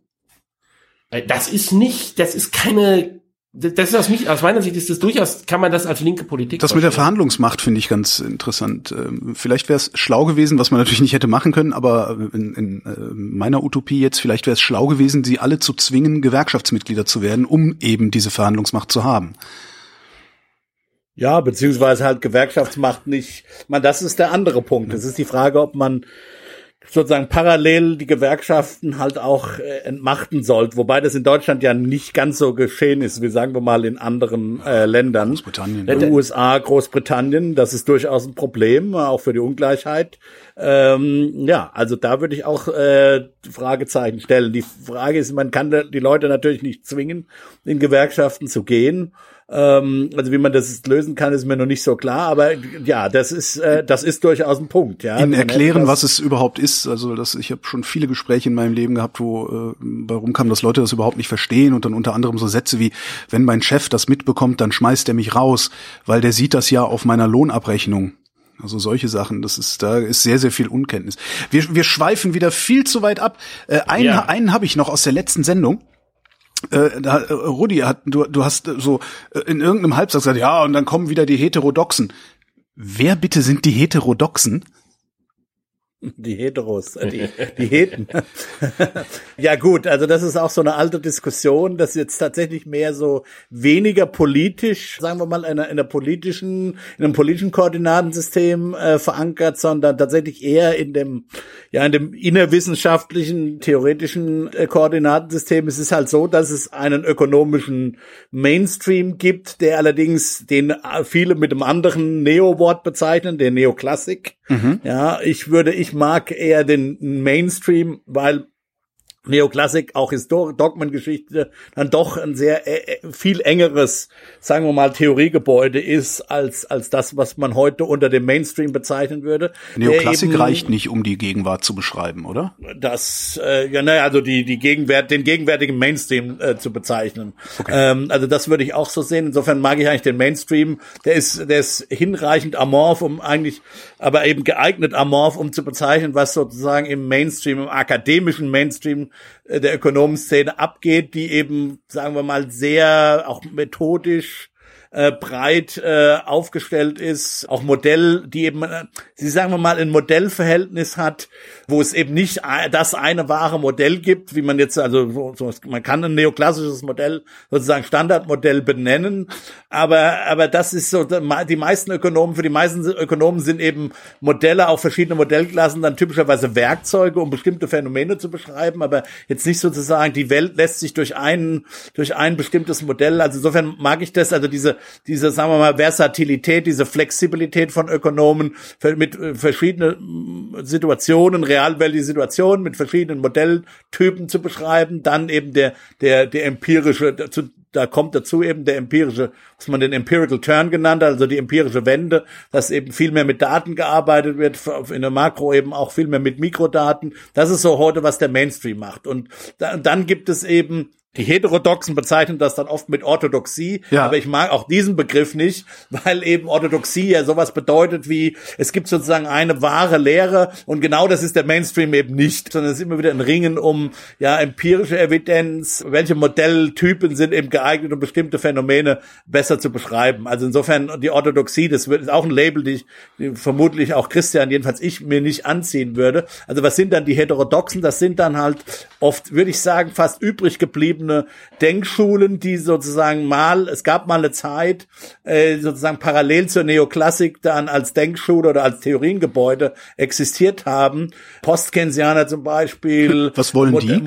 Äh, das ist nicht, das ist keine das ist aus, mich, aus meiner Sicht ist das durchaus, kann man das als linke Politik. Das mit der Verhandlungsmacht finde ich ganz interessant. Ähm, vielleicht wäre es schlau gewesen, was man natürlich nicht hätte machen können, aber in, in äh, meiner Utopie jetzt, vielleicht wäre es schlau gewesen, sie alle zu zwingen, Gewerkschaftsmitglieder zu werden, um eben diese Verhandlungsmacht zu haben. Ja, beziehungsweise halt Gewerkschaftsmacht nicht. Man, das ist der andere Punkt. Es ist die Frage, ob man sozusagen parallel die Gewerkschaften halt auch äh, entmachten sollt, wobei das in Deutschland ja nicht ganz so geschehen ist, wie sagen wir mal in anderen äh, Ländern. Großbritannien. In den USA, Großbritannien, das ist durchaus ein Problem, auch für die Ungleichheit. Ähm, ja, also da würde ich auch äh, Fragezeichen stellen. Die Frage ist, man kann die Leute natürlich nicht zwingen, in Gewerkschaften zu gehen. Ähm, also wie man das lösen kann, ist mir noch nicht so klar. Aber ja, das ist äh, das ist durchaus ein Punkt. Ja, Ihnen erklären, was es überhaupt ist. Also das, ich habe schon viele Gespräche in meinem Leben gehabt, wo äh, bei rumkam, dass Leute das überhaupt nicht verstehen und dann unter anderem so Sätze wie: Wenn mein Chef das mitbekommt, dann schmeißt er mich raus, weil der sieht das ja auf meiner Lohnabrechnung. Also solche Sachen, das ist, da ist sehr, sehr viel Unkenntnis. Wir, wir schweifen wieder viel zu weit ab. Äh, einen ja. einen habe ich noch aus der letzten Sendung äh, äh, Rudi hat, du, du hast so äh, in irgendeinem Halbsatz gesagt, ja, und dann kommen wieder die Heterodoxen. Wer bitte sind die Heterodoxen? Die Heteros, äh, die, die Heten. ja gut, also das ist auch so eine alte Diskussion, das ist jetzt tatsächlich mehr so weniger politisch, sagen wir mal, in einer, in einer politischen, in einem politischen Koordinatensystem äh, verankert, sondern tatsächlich eher in dem, ja, in dem innerwissenschaftlichen, theoretischen äh, Koordinatensystem. Es ist halt so, dass es einen ökonomischen Mainstream gibt, der allerdings den äh, viele mit einem anderen Neo-Wort bezeichnen, der Neoklassik. Mhm. Ja, ich würde, ich mag eher den Mainstream, weil Neoklassik, auch Historie, Dogmengeschichte, dann doch ein sehr äh, äh, viel engeres, sagen wir mal, Theoriegebäude ist, als, als das, was man heute unter dem Mainstream bezeichnen würde. Neoklassik eben, reicht nicht, um die Gegenwart zu beschreiben, oder? Das, äh, ja, naja, also die, die Gegenwart, den gegenwärtigen Mainstream äh, zu bezeichnen. Okay. Ähm, also das würde ich auch so sehen. Insofern mag ich eigentlich den Mainstream. Der ist, der ist hinreichend amorph, um eigentlich, aber eben geeignet amorph, um zu bezeichnen, was sozusagen im Mainstream, im akademischen Mainstream äh, der Ökonomenszene abgeht, die eben, sagen wir mal, sehr auch methodisch äh, breit äh, aufgestellt ist, auch Modell, die eben, äh, sie sagen wir mal, ein Modellverhältnis hat, wo es eben nicht das eine wahre Modell gibt, wie man jetzt, also so, man kann ein neoklassisches Modell sozusagen Standardmodell benennen, aber, aber das ist so, die meisten Ökonomen, für die meisten Ökonomen sind eben Modelle, auch verschiedene Modellklassen, dann typischerweise Werkzeuge, um bestimmte Phänomene zu beschreiben, aber jetzt nicht sozusagen, die Welt lässt sich durch ein, durch ein bestimmtes Modell, also insofern mag ich das, also diese, diese, sagen wir mal, Versatilität, diese Flexibilität von Ökonomen mit äh, verschiedenen Situationen, realweltliche Situationen, mit verschiedenen Modelltypen zu beschreiben, dann eben der, der, der empirische, zu, da kommt dazu eben der empirische, was man den Empirical Turn genannt hat, also die empirische Wende, dass eben viel mehr mit Daten gearbeitet wird, in der Makro eben auch viel mehr mit Mikrodaten. Das ist so heute, was der Mainstream macht. Und dann gibt es eben die Heterodoxen bezeichnen das dann oft mit Orthodoxie, ja. aber ich mag auch diesen Begriff nicht, weil eben Orthodoxie ja sowas bedeutet wie, es gibt sozusagen eine wahre Lehre und genau das ist der Mainstream eben nicht, sondern es ist immer wieder ein Ringen um ja empirische Evidenz, welche Modelltypen sind eben geeignet, um bestimmte Phänomene besser zu beschreiben. Also insofern die Orthodoxie, das ist auch ein Label, die, ich, die vermutlich auch Christian, jedenfalls ich, mir nicht anziehen würde. Also was sind dann die Heterodoxen? Das sind dann halt oft, würde ich sagen, fast übrig geblieben betriebene Denkschulen, die sozusagen mal, es gab mal eine Zeit, äh, sozusagen parallel zur Neoklassik dann als Denkschule oder als Theoriengebäude existiert haben. Postkensianer zum Beispiel. Was wollen die?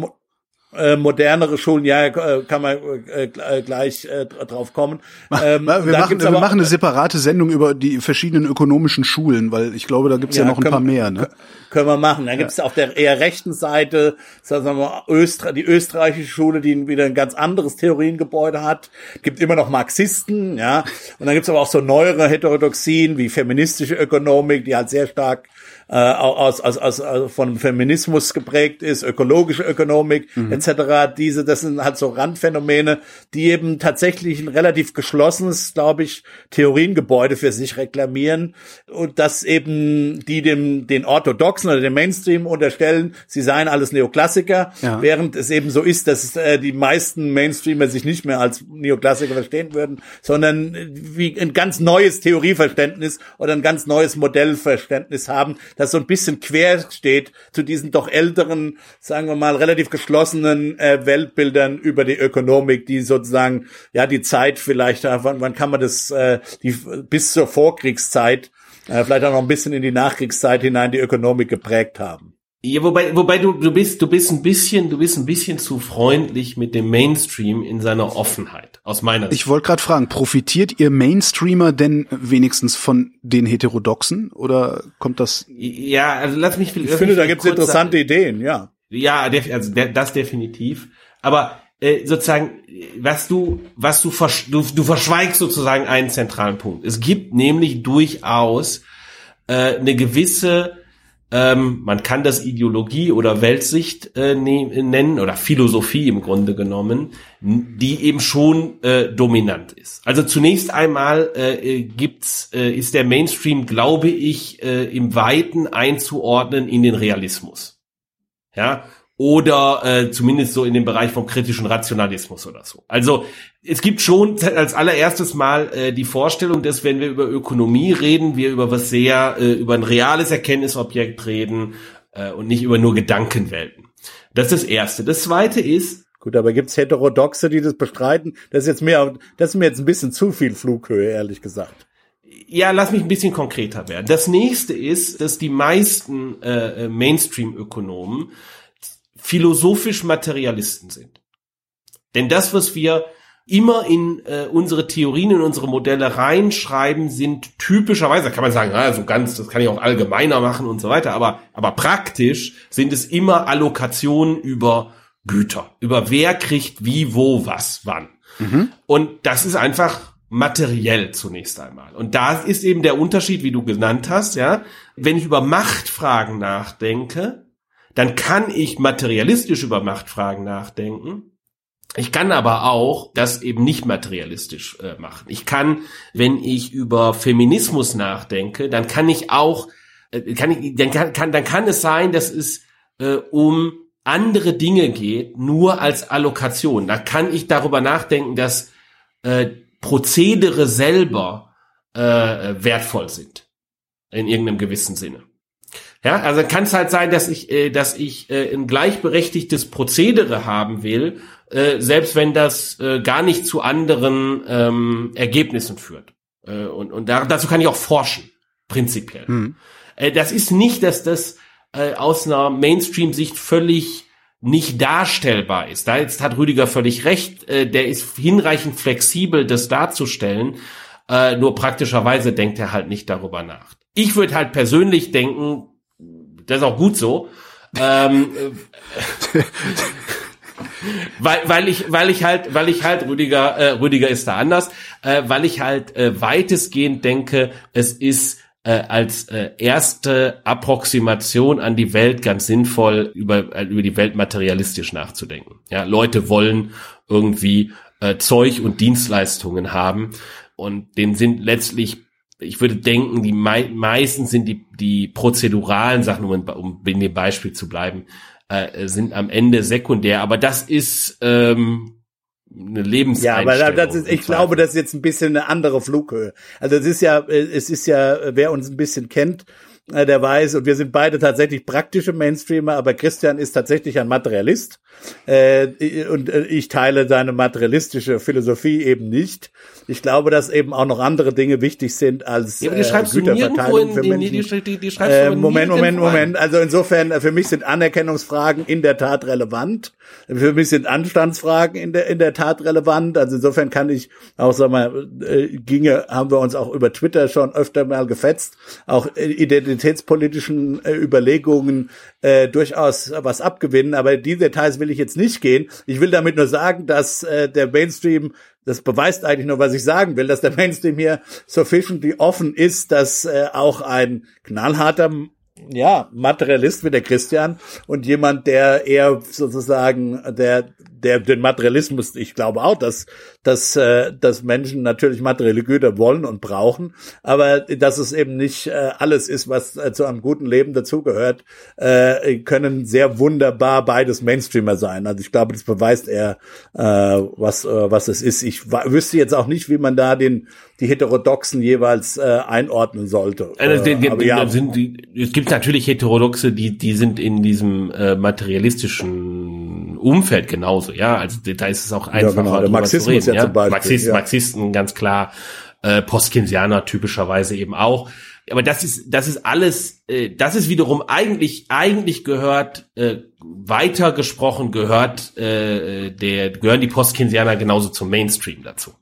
Äh, modernere Schulen, ja, äh, kann man äh, äh, gleich äh, drauf kommen. Ähm, wir machen, wir machen eine separate Sendung über die verschiedenen ökonomischen Schulen, weil ich glaube, da gibt's ja, ja noch ein paar mehr. Ne? Können wir machen. Dann gibt's ja. auf der eher rechten Seite, sagen wir mal, Öster die österreichische Schule, die wieder ein ganz anderes Theoriengebäude hat. Gibt immer noch Marxisten, ja. Und dann gibt's aber auch so neuere Heterodoxien wie feministische Ökonomik, die halt sehr stark äh, aus, aus, aus, aus von Feminismus geprägt ist, ökologische Ökonomik mhm. etc. Diese, das sind halt so Randphänomene, die eben tatsächlich ein relativ geschlossenes, glaube ich, Theoriengebäude für sich reklamieren und das eben die dem den Orthodoxen oder dem Mainstream unterstellen, sie seien alles Neoklassiker, ja. während es eben so ist, dass äh, die meisten Mainstreamer sich nicht mehr als Neoklassiker verstehen würden, sondern wie ein ganz neues Theorieverständnis oder ein ganz neues Modellverständnis haben, das so ein bisschen quer steht zu diesen doch älteren, sagen wir mal, relativ geschlossenen äh, Weltbildern über die Ökonomik, die sozusagen, ja, die Zeit vielleicht, äh, wann, wann kann man das, äh, die bis zur Vorkriegszeit, äh, vielleicht auch noch ein bisschen in die Nachkriegszeit hinein die Ökonomik geprägt haben. Ja, wobei, wobei du, du bist, du bist ein bisschen, du bist ein bisschen zu freundlich mit dem Mainstream in seiner Offenheit, aus meiner Sicht. Ich wollte gerade fragen, profitiert ihr Mainstreamer denn wenigstens von den Heterodoxen oder kommt das? Ja, also lass mich. Ich finde, da gibt's interessante sagen. Ideen, ja. Ja, also das definitiv. Aber äh, sozusagen, was du, was du, versch du, du verschweigst sozusagen einen zentralen Punkt. Es gibt nämlich durchaus äh, eine gewisse ähm, man kann das Ideologie oder Weltsicht äh, ne nennen oder Philosophie im Grunde genommen, die eben schon äh, dominant ist. Also zunächst einmal äh, äh, gibt's äh, ist der Mainstream, glaube ich, äh, im Weiten einzuordnen in den Realismus. Ja, oder äh, zumindest so in dem Bereich vom kritischen Rationalismus oder so. Also es gibt schon als allererstes mal äh, die Vorstellung, dass wenn wir über Ökonomie reden, wir über was sehr, äh, über ein reales Erkenntnisobjekt reden äh, und nicht über nur Gedankenwelten. Das ist das Erste. Das Zweite ist, Gut, aber gibt's Heterodoxe, die das bestreiten? Das ist jetzt mehr, das ist mir jetzt ein bisschen zu viel Flughöhe, ehrlich gesagt. Ja, lass mich ein bisschen konkreter werden. Das nächste ist, dass die meisten äh, Mainstream-Ökonomen philosophisch Materialisten sind. Denn das, was wir immer in äh, unsere Theorien, in unsere Modelle reinschreiben, sind typischerweise, kann man sagen, ja, so ganz, das kann ich auch allgemeiner machen und so weiter, aber, aber praktisch sind es immer Allokationen über Güter, über wer kriegt wie, wo, was, wann. Mhm. Und das ist einfach materiell zunächst einmal. Und da ist eben der Unterschied, wie du genannt hast, ja. Wenn ich über Machtfragen nachdenke, dann kann ich materialistisch über Machtfragen nachdenken. Ich kann aber auch das eben nicht materialistisch äh, machen. Ich kann, wenn ich über Feminismus nachdenke, dann kann ich auch, äh, kann ich, dann kann, kann, dann kann es sein, dass es äh, um andere Dinge geht, nur als Allokation. Da kann ich darüber nachdenken, dass äh, Prozedere selber äh, wertvoll sind in irgendeinem gewissen Sinne. Ja, also kann es halt sein, dass ich, äh, dass ich äh, ein gleichberechtigtes Prozedere haben will, äh, selbst wenn das äh, gar nicht zu anderen ähm, Ergebnissen führt. Äh, und und da, dazu kann ich auch forschen, prinzipiell. Mhm. Äh, das ist nicht, dass das äh, aus einer Mainstream-Sicht völlig nicht darstellbar ist. Da jetzt hat Rüdiger völlig recht, äh, der ist hinreichend flexibel, das darzustellen, äh, nur praktischerweise denkt er halt nicht darüber nach. Ich würde halt persönlich denken, das ist auch gut so. ähm, weil, weil ich, weil ich halt, weil ich halt, Rüdiger, äh, Rüdiger ist da anders, äh, weil ich halt äh, weitestgehend denke, es ist äh, als äh, erste Approximation an die Welt ganz sinnvoll, über, äh, über die Welt materialistisch nachzudenken. Ja, Leute wollen irgendwie äh, Zeug und Dienstleistungen haben und denen sind letztlich ich würde denken, die mei meisten sind die, die prozeduralen Sachen, um, um in dem Beispiel zu bleiben, äh, sind am Ende sekundär. Aber das ist ähm, eine Lebenseinstellung. Ja, aber das ist, ich glaube, das ist jetzt ein bisschen eine andere Flughöhe. Also es ist ja, es ist ja, wer uns ein bisschen kennt, äh, der weiß, und wir sind beide tatsächlich praktische Mainstreamer, aber Christian ist tatsächlich ein Materialist. Äh, und äh, ich teile seine materialistische Philosophie eben nicht. Ich glaube, dass eben auch noch andere Dinge wichtig sind als ja, aber die schreibst äh, Güterverteilung für Menschen. Die, die, die, die schreibst äh, Moment, Moment, Moment. Also insofern, für mich sind Anerkennungsfragen in der Tat relevant. Für mich sind Anstandsfragen in der in der Tat relevant. Also insofern kann ich auch sag mal, äh, ginge haben wir uns auch über Twitter schon öfter mal gefetzt, auch identitätspolitischen äh, Überlegungen äh, durchaus was abgewinnen. Aber die Details will ich jetzt nicht gehen. Ich will damit nur sagen, dass äh, der Mainstream das beweist eigentlich nur, was ich sagen will, dass der Mainstream hier sufficiently offen ist, dass äh, auch ein knallharter ja, Materialist wie der Christian und jemand, der eher sozusagen der der den Materialismus, ich glaube auch, dass dass äh, dass Menschen natürlich materielle Güter wollen und brauchen, aber dass es eben nicht äh, alles ist, was äh, zu einem guten Leben dazugehört, äh, können sehr wunderbar beides Mainstreamer sein. Also ich glaube, das beweist er, äh, was äh, was es ist. Ich wüsste jetzt auch nicht, wie man da den die Heterodoxen jeweils äh, einordnen sollte. Also, die, die, aber ja. sind die, es gibt natürlich Heterodoxe, die die sind in diesem äh, materialistischen Umfeld genauso. Ja, also da ist es auch einfacher. Ja, genau. Der Marxismus ja, ja, zum Beispiel. Marxist, ja. Marxisten ganz klar, äh, Postkinsianer typischerweise eben auch. Aber das ist, das ist alles, äh, das ist wiederum eigentlich, eigentlich gehört, äh, weiter gesprochen gehört, äh, der, gehören die Postkinsianer genauso zum Mainstream dazu.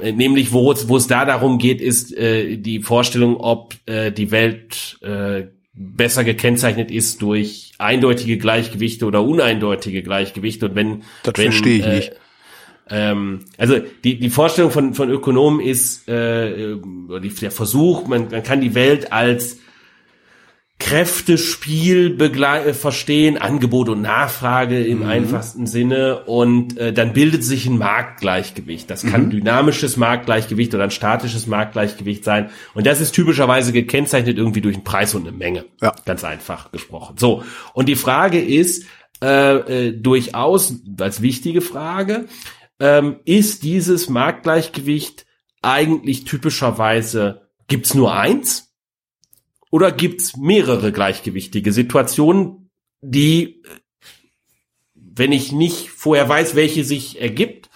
Äh, nämlich, wo es, wo es da darum geht, ist äh, die Vorstellung, ob äh, die Welt äh, besser gekennzeichnet ist durch eindeutige Gleichgewichte oder uneindeutige Gleichgewichte. Und wenn das wenn, verstehe ich äh, nicht. Ähm, also die die Vorstellung von von Ökonomen ist äh, die, der Versuch, man, man kann die Welt als Kräftespiel äh, verstehen, Angebot und Nachfrage im mhm. einfachsten Sinne und äh, dann bildet sich ein Marktgleichgewicht. Das kann mhm. dynamisches Marktgleichgewicht oder ein statisches Marktgleichgewicht sein und das ist typischerweise gekennzeichnet irgendwie durch einen Preis und eine Menge. Ja. Ganz einfach gesprochen. So und die Frage ist äh, äh, durchaus als wichtige Frage, ähm, ist dieses Marktgleichgewicht eigentlich typischerweise gibt's nur eins? Oder gibt's mehrere gleichgewichtige Situationen, die, wenn ich nicht vorher weiß, welche sich ergibt,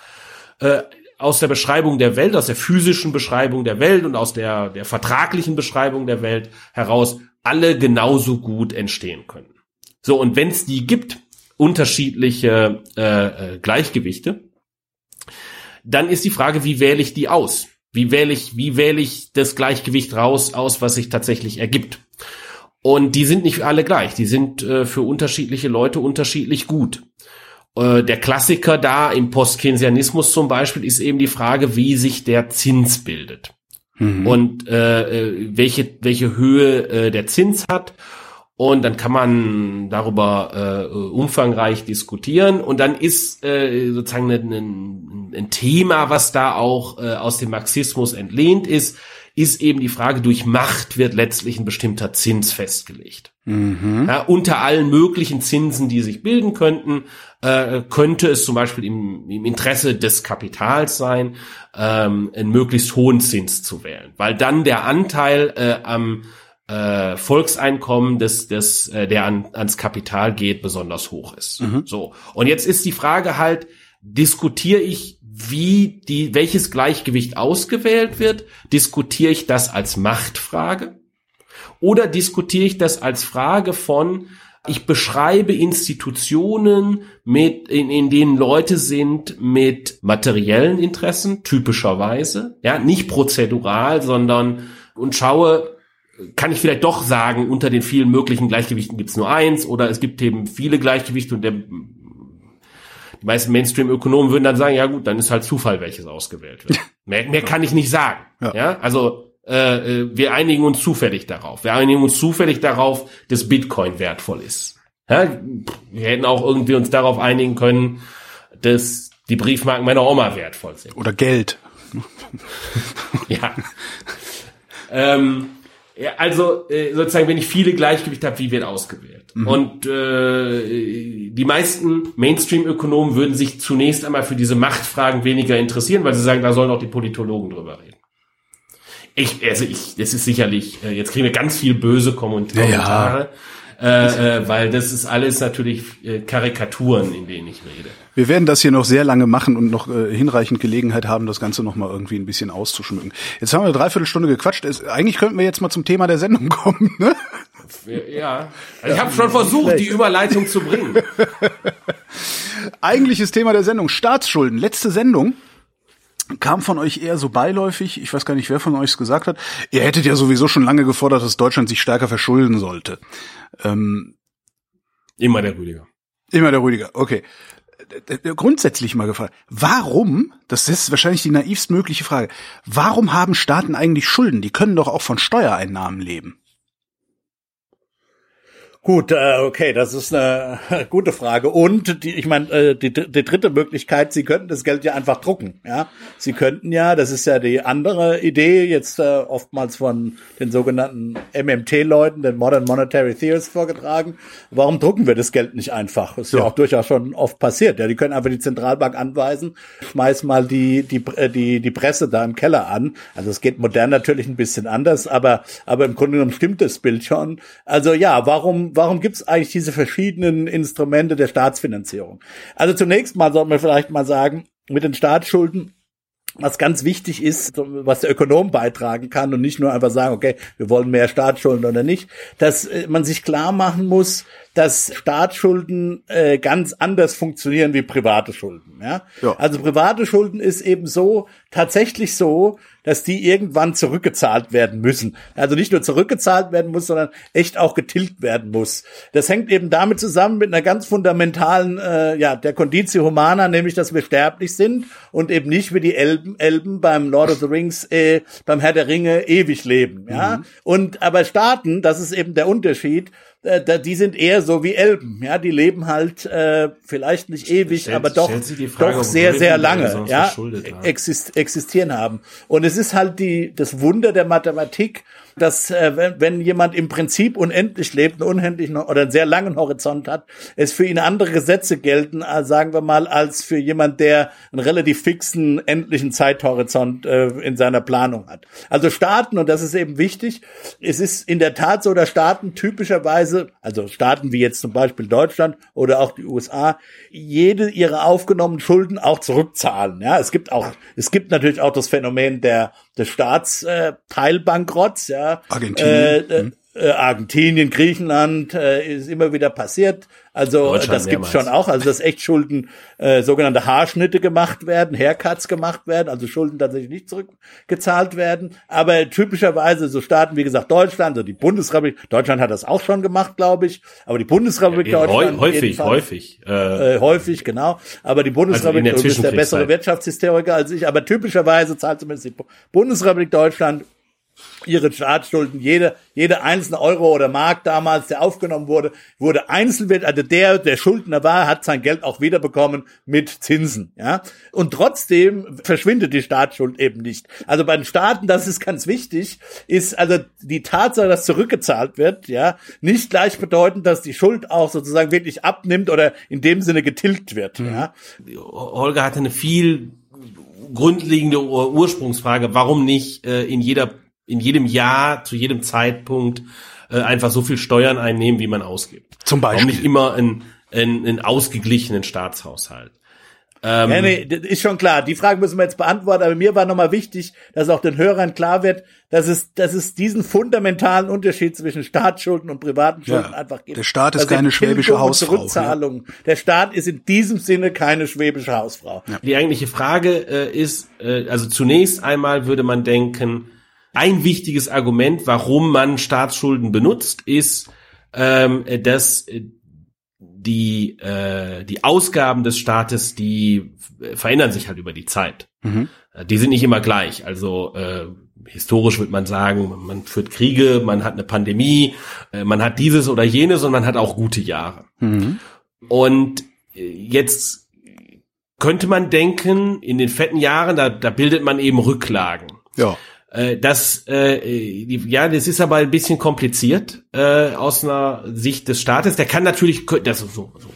äh, aus der Beschreibung der Welt, aus der physischen Beschreibung der Welt und aus der, der vertraglichen Beschreibung der Welt heraus alle genauso gut entstehen können. So, und wenn es die gibt, unterschiedliche äh, äh, Gleichgewichte, dann ist die Frage, wie wähle ich die aus? Wie wähle ich, wie wähle ich das Gleichgewicht raus aus, was sich tatsächlich ergibt? Und die sind nicht alle gleich. Die sind äh, für unterschiedliche Leute unterschiedlich gut. Äh, der Klassiker da im Postkeynesianismus zum Beispiel ist eben die Frage, wie sich der Zins bildet. Mhm. Und äh, äh welche, welche Höhe äh, der Zins hat und dann kann man darüber äh, umfangreich diskutieren und dann ist äh, sozusagen ein, ein, Thema, was da auch äh, aus dem Marxismus entlehnt ist, ist eben die Frage, durch Macht wird letztlich ein bestimmter Zins festgelegt. Mhm. Ja, unter allen möglichen Zinsen, die sich bilden könnten, äh, könnte es zum Beispiel im, im Interesse des Kapitals sein, ähm, einen möglichst hohen Zins zu wählen, weil dann der Anteil äh, am äh, Volkseinkommen des, des, äh, der an, ans Kapital geht, besonders hoch ist. Mhm. So. Und jetzt ist die Frage halt, diskutiere ich, wie die, welches Gleichgewicht ausgewählt wird? Diskutiere ich das als Machtfrage? Oder diskutiere ich das als Frage von, ich beschreibe Institutionen mit, in, in denen Leute sind mit materiellen Interessen, typischerweise, ja, nicht prozedural, sondern und schaue, kann ich vielleicht doch sagen, unter den vielen möglichen Gleichgewichten gibt es nur eins oder es gibt eben viele Gleichgewichte und der, die meisten Mainstream-Ökonomen würden dann sagen, ja gut, dann ist halt Zufall, welches ausgewählt wird. mehr, mehr kann ich nicht sagen. Ja, ja? also äh, äh, wir einigen uns zufällig darauf. Wir einigen uns zufällig darauf, dass Bitcoin wertvoll ist. Ja? Wir hätten auch irgendwie uns darauf einigen können, dass die Briefmarken meiner Oma wertvoll sind. Oder Geld. ja. ähm, ja, also äh, sozusagen, wenn ich viele Gleichgewichte habe, wie wird ausgewählt? Mhm. Und äh, die meisten Mainstream-Ökonomen würden sich zunächst einmal für diese Machtfragen weniger interessieren, weil sie sagen, da sollen auch die Politologen drüber reden. Ich, also ich, das ist sicherlich, äh, jetzt kriegen wir ganz viel böse Kommentare. Ja. Äh, äh, weil das ist alles natürlich äh, Karikaturen, in denen ich rede. Wir werden das hier noch sehr lange machen und noch äh, hinreichend Gelegenheit haben, das Ganze noch mal irgendwie ein bisschen auszuschmücken. Jetzt haben wir eine Dreiviertelstunde gequatscht. Es, eigentlich könnten wir jetzt mal zum Thema der Sendung kommen. Ne? Ja, also ich habe schon versucht, die Überleitung zu bringen. Eigentliches Thema der Sendung, Staatsschulden. Letzte Sendung kam von euch eher so beiläufig, ich weiß gar nicht, wer von euch es gesagt hat, ihr hättet ja sowieso schon lange gefordert, dass Deutschland sich stärker verschulden sollte. Ähm, immer der Rüdiger. Immer der Rüdiger, okay. Grundsätzlich mal gefragt, warum, das ist wahrscheinlich die naivst mögliche Frage, warum haben Staaten eigentlich Schulden? Die können doch auch von Steuereinnahmen leben. Gut, äh, okay, das ist eine gute Frage. Und die, ich meine, äh, die, die dritte Möglichkeit, Sie könnten das Geld ja einfach drucken. Ja, Sie könnten ja, das ist ja die andere Idee, jetzt äh, oftmals von den sogenannten MMT-Leuten, den Modern Monetary Theorists vorgetragen. Warum drucken wir das Geld nicht einfach? Das ist ja, ja auch durchaus schon oft passiert. Ja, die können einfach die Zentralbank anweisen, schmeiß mal die die äh, die die Presse da im Keller an. Also es geht modern natürlich ein bisschen anders, aber aber im Grunde genommen stimmt das Bild schon. Also ja, warum gibt es eigentlich diese verschiedenen Instrumente der Staatsfinanzierung? Also zunächst mal sollten wir vielleicht mal sagen, mit den Staatsschulden was ganz wichtig ist, was der Ökonom beitragen kann und nicht nur einfach sagen, okay, wir wollen mehr Staatsschulden oder nicht, dass äh, man sich klar machen muss, dass Staatsschulden äh, ganz anders funktionieren wie private Schulden. Ja? ja? Also private Schulden ist eben so tatsächlich so, dass die irgendwann zurückgezahlt werden müssen. Also nicht nur zurückgezahlt werden muss, sondern echt auch getilgt werden muss. Das hängt eben damit zusammen mit einer ganz fundamentalen, äh, ja, der Conditio Humana, nämlich, dass wir sterblich sind und eben nicht wie die Elben, Elben beim Lord of the Rings, äh, beim Herr der Ringe ewig leben. Ja, mhm. und aber Staaten, das ist eben der Unterschied äh, die sind eher so wie Elben, ja, die leben halt äh, vielleicht nicht ewig, stellt, aber doch, Frage, doch sehr, sehr lange, ja, exist existieren haben. Und es ist halt die, das Wunder der Mathematik, dass äh, wenn, wenn jemand im Prinzip unendlich lebt, einen unendlichen oder einen sehr langen Horizont hat, es für ihn andere Gesetze gelten, als, sagen wir mal, als für jemand, der einen relativ fixen, endlichen Zeithorizont äh, in seiner Planung hat. Also Staaten, und das ist eben wichtig, es ist in der Tat so, dass Staaten typischerweise, also Staaten wie jetzt zum Beispiel Deutschland oder auch die USA, jede ihrer aufgenommenen Schulden auch zurückzahlen. Ja, es gibt auch, es gibt natürlich auch das Phänomen der des Staatsteilbankrotts, äh, ja. Argentinien. Äh, äh, hm. Äh, Argentinien, Griechenland äh, ist immer wieder passiert. Also das gibt's schon auch. Also dass echt Schulden, äh, sogenannte Haarschnitte gemacht werden, Haircuts gemacht werden, also Schulden tatsächlich nicht zurückgezahlt werden. Aber typischerweise so Staaten wie gesagt Deutschland, also die Bundesrepublik, Deutschland hat das auch schon gemacht, glaube ich. Aber die Bundesrepublik ja, Deutschland häufig, häufig, äh, äh, häufig, genau. Aber die Bundesrepublik also ist der bessere Wirtschaftshistoriker als ich. Aber typischerweise zahlt zumindest die Bundesrepublik Deutschland ihre Staatsschulden, jede, jede einzelne Euro oder Mark damals, der aufgenommen wurde, wurde einzeln also der, der Schuldner war, hat sein Geld auch wiederbekommen mit Zinsen, ja. Und trotzdem verschwindet die Staatsschuld eben nicht. Also bei den Staaten, das ist ganz wichtig, ist also die Tatsache, dass zurückgezahlt wird, ja, nicht gleich bedeutend, dass die Schuld auch sozusagen wirklich abnimmt oder in dem Sinne getilgt wird, mhm. ja. Holger hatte eine viel grundlegende Ursprungsfrage, warum nicht äh, in jeder in jedem Jahr, zu jedem Zeitpunkt äh, einfach so viel Steuern einnehmen, wie man ausgibt. Zum Beispiel. Warum nicht immer einen, einen, einen ausgeglichenen Staatshaushalt? Ähm, ja, nee, das ist schon klar. Die Frage müssen wir jetzt beantworten, aber mir war nochmal wichtig, dass auch den Hörern klar wird, dass es, dass es diesen fundamentalen Unterschied zwischen Staatsschulden und privaten Schulden ja, einfach gibt. Der Staat ist also keine schwäbische Hausfrau. Zurückzahlung. Ja. Der Staat ist in diesem Sinne keine schwäbische Hausfrau. Ja. Die eigentliche Frage äh, ist, äh, also zunächst einmal würde man denken, ein wichtiges Argument, warum man Staatsschulden benutzt, ist, ähm, dass die, äh, die Ausgaben des Staates, die verändern sich halt über die Zeit. Mhm. Die sind nicht immer gleich. Also äh, historisch würde man sagen, man führt Kriege, man hat eine Pandemie, äh, man hat dieses oder jenes und man hat auch gute Jahre. Mhm. Und äh, jetzt könnte man denken, in den fetten Jahren, da, da bildet man eben Rücklagen. Ja. Äh, das, äh, ja, das ist aber ein bisschen kompliziert äh, aus einer Sicht des Staates. Der kann natürlich, das ist so, so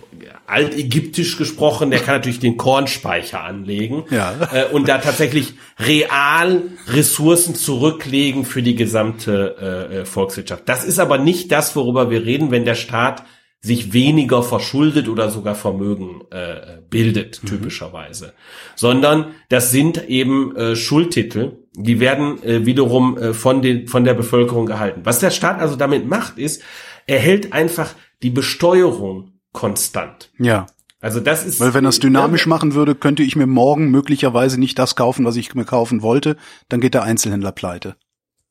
altägyptisch gesprochen, der kann natürlich den Kornspeicher anlegen ja. äh, und da tatsächlich real Ressourcen zurücklegen für die gesamte äh, äh, Volkswirtschaft. Das ist aber nicht das, worüber wir reden, wenn der Staat sich weniger verschuldet oder sogar Vermögen äh, bildet, mhm. typischerweise. Sondern das sind eben äh, Schuldtitel, die werden äh, wiederum äh, von, den, von der Bevölkerung gehalten. Was der Staat also damit macht, ist, er hält einfach die Besteuerung konstant. Ja. Also das ist. Weil wenn er es dynamisch ja, machen würde, könnte ich mir morgen möglicherweise nicht das kaufen, was ich mir kaufen wollte, dann geht der Einzelhändler pleite.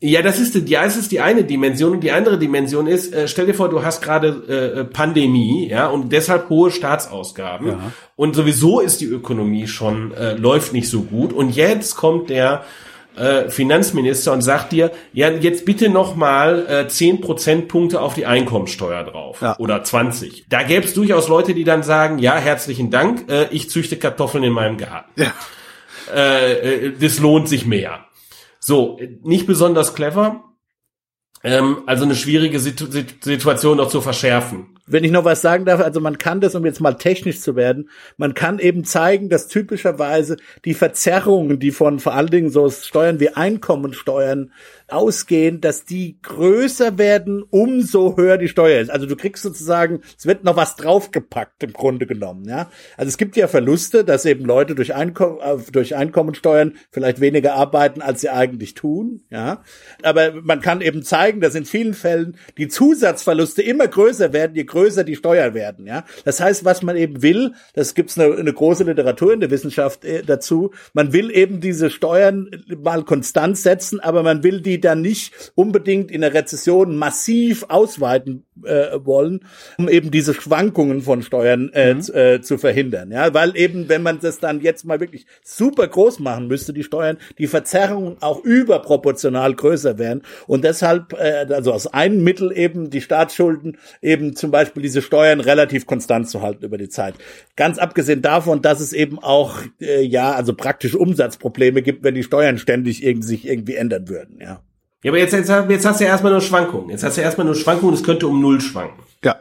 Ja, das ist, ja, es ist die eine Dimension und die andere Dimension ist, äh, stell dir vor, du hast gerade äh, äh, Pandemie, ja, und deshalb hohe Staatsausgaben ja. und sowieso ist die Ökonomie schon äh, läuft nicht so gut und jetzt kommt der äh, Finanzminister und sagt dir, ja, jetzt bitte noch mal äh, 10 Prozentpunkte auf die Einkommensteuer drauf ja. oder 20. Da gäbe es durchaus Leute, die dann sagen, ja, herzlichen Dank, äh, ich züchte Kartoffeln in meinem Garten. Ja. Äh, äh, das lohnt sich mehr. So, nicht besonders clever. Ähm, also eine schwierige Situ Situation noch zu verschärfen wenn ich noch was sagen darf, also man kann das, um jetzt mal technisch zu werden, man kann eben zeigen, dass typischerweise die Verzerrungen, die von vor allen Dingen so Steuern wie Einkommensteuern ausgehen, dass die größer werden, umso höher die Steuer ist. Also du kriegst sozusagen, es wird noch was draufgepackt im Grunde genommen, ja. Also es gibt ja Verluste, dass eben Leute durch, Einkom äh, durch Einkommensteuern vielleicht weniger arbeiten, als sie eigentlich tun, ja. Aber man kann eben zeigen, dass in vielen Fällen die Zusatzverluste immer größer werden, je größer die Steuern werden, ja. Das heißt, was man eben will, das gibt's eine, eine große Literatur in der Wissenschaft äh, dazu, man will eben diese Steuern mal konstant setzen, aber man will die dann nicht unbedingt in der Rezession massiv ausweiten äh, wollen, um eben diese Schwankungen von Steuern äh, mhm. äh, zu verhindern. Ja, weil eben, wenn man das dann jetzt mal wirklich super groß machen müsste, die Steuern, die Verzerrungen auch überproportional größer wären. Und deshalb, äh, also aus einem Mittel eben die Staatsschulden eben zum Beispiel diese Steuern relativ konstant zu halten über die Zeit. Ganz abgesehen davon, dass es eben auch äh, ja, also praktisch Umsatzprobleme gibt, wenn die Steuern ständig irgendwie sich irgendwie ändern würden, ja. Ja, aber jetzt, jetzt, jetzt hast du ja erstmal nur Schwankungen. Jetzt hast du ja erstmal nur Schwankungen, es könnte um Null schwanken. Ja.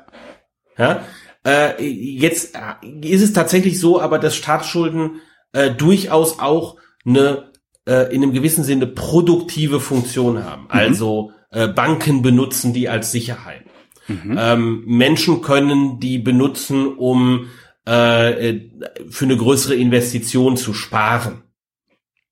Ja. Äh, jetzt ist es tatsächlich so, aber dass Staatsschulden äh, durchaus auch eine äh, in einem gewissen Sinne produktive Funktion haben. Mhm. Also äh, Banken benutzen die als Sicherheit. Mhm. Ähm, Menschen können die benutzen, um äh, für eine größere Investition zu sparen.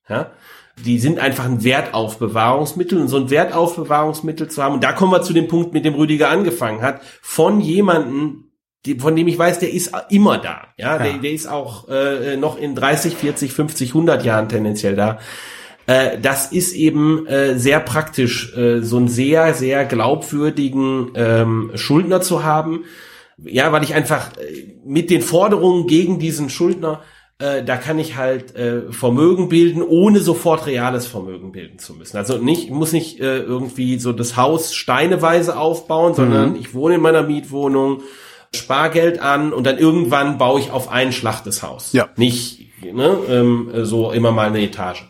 Ja? Die sind einfach ein Wertaufbewahrungsmittel und so ein Wertaufbewahrungsmittel zu haben. Und da kommen wir zu dem Punkt, mit dem Rüdiger angefangen hat, von jemanden, von dem ich weiß, der ist immer da. Ja, ja. Der, der ist auch äh, noch in 30, 40, 50, 100 Jahren tendenziell da. Äh, das ist eben äh, sehr praktisch, äh, so einen sehr, sehr glaubwürdigen ähm, Schuldner zu haben. Ja, weil ich einfach äh, mit den Forderungen gegen diesen Schuldner äh, da kann ich halt äh, Vermögen bilden, ohne sofort reales Vermögen bilden zu müssen. Also nicht, muss nicht äh, irgendwie so das Haus steineweise aufbauen, sondern mhm. ich wohne in meiner Mietwohnung, Spargeld an und dann irgendwann baue ich auf einen Schlag das Haus. Ja. Nicht ne, ähm, so immer mal eine Etage.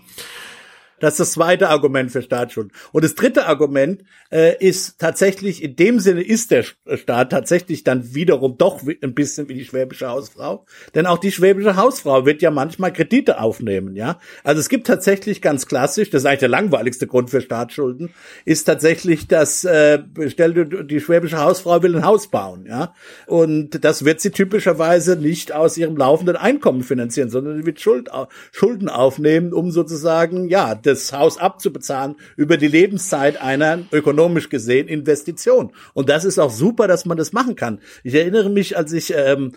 Das ist das zweite Argument für Staatsschulden. Und das dritte Argument äh, ist tatsächlich, in dem Sinne ist der Staat tatsächlich dann wiederum doch ein bisschen wie die schwäbische Hausfrau. Denn auch die schwäbische Hausfrau wird ja manchmal Kredite aufnehmen, ja. Also es gibt tatsächlich ganz klassisch, das ist eigentlich der langweiligste Grund für Staatsschulden, ist tatsächlich, dass äh, stell die schwäbische Hausfrau will ein Haus bauen, ja. Und das wird sie typischerweise nicht aus ihrem laufenden Einkommen finanzieren, sondern sie wird Schuld, Schulden aufnehmen, um sozusagen, ja, das Haus abzubezahlen über die Lebenszeit einer ökonomisch gesehen Investition. Und das ist auch super, dass man das machen kann. Ich erinnere mich, als ich ähm,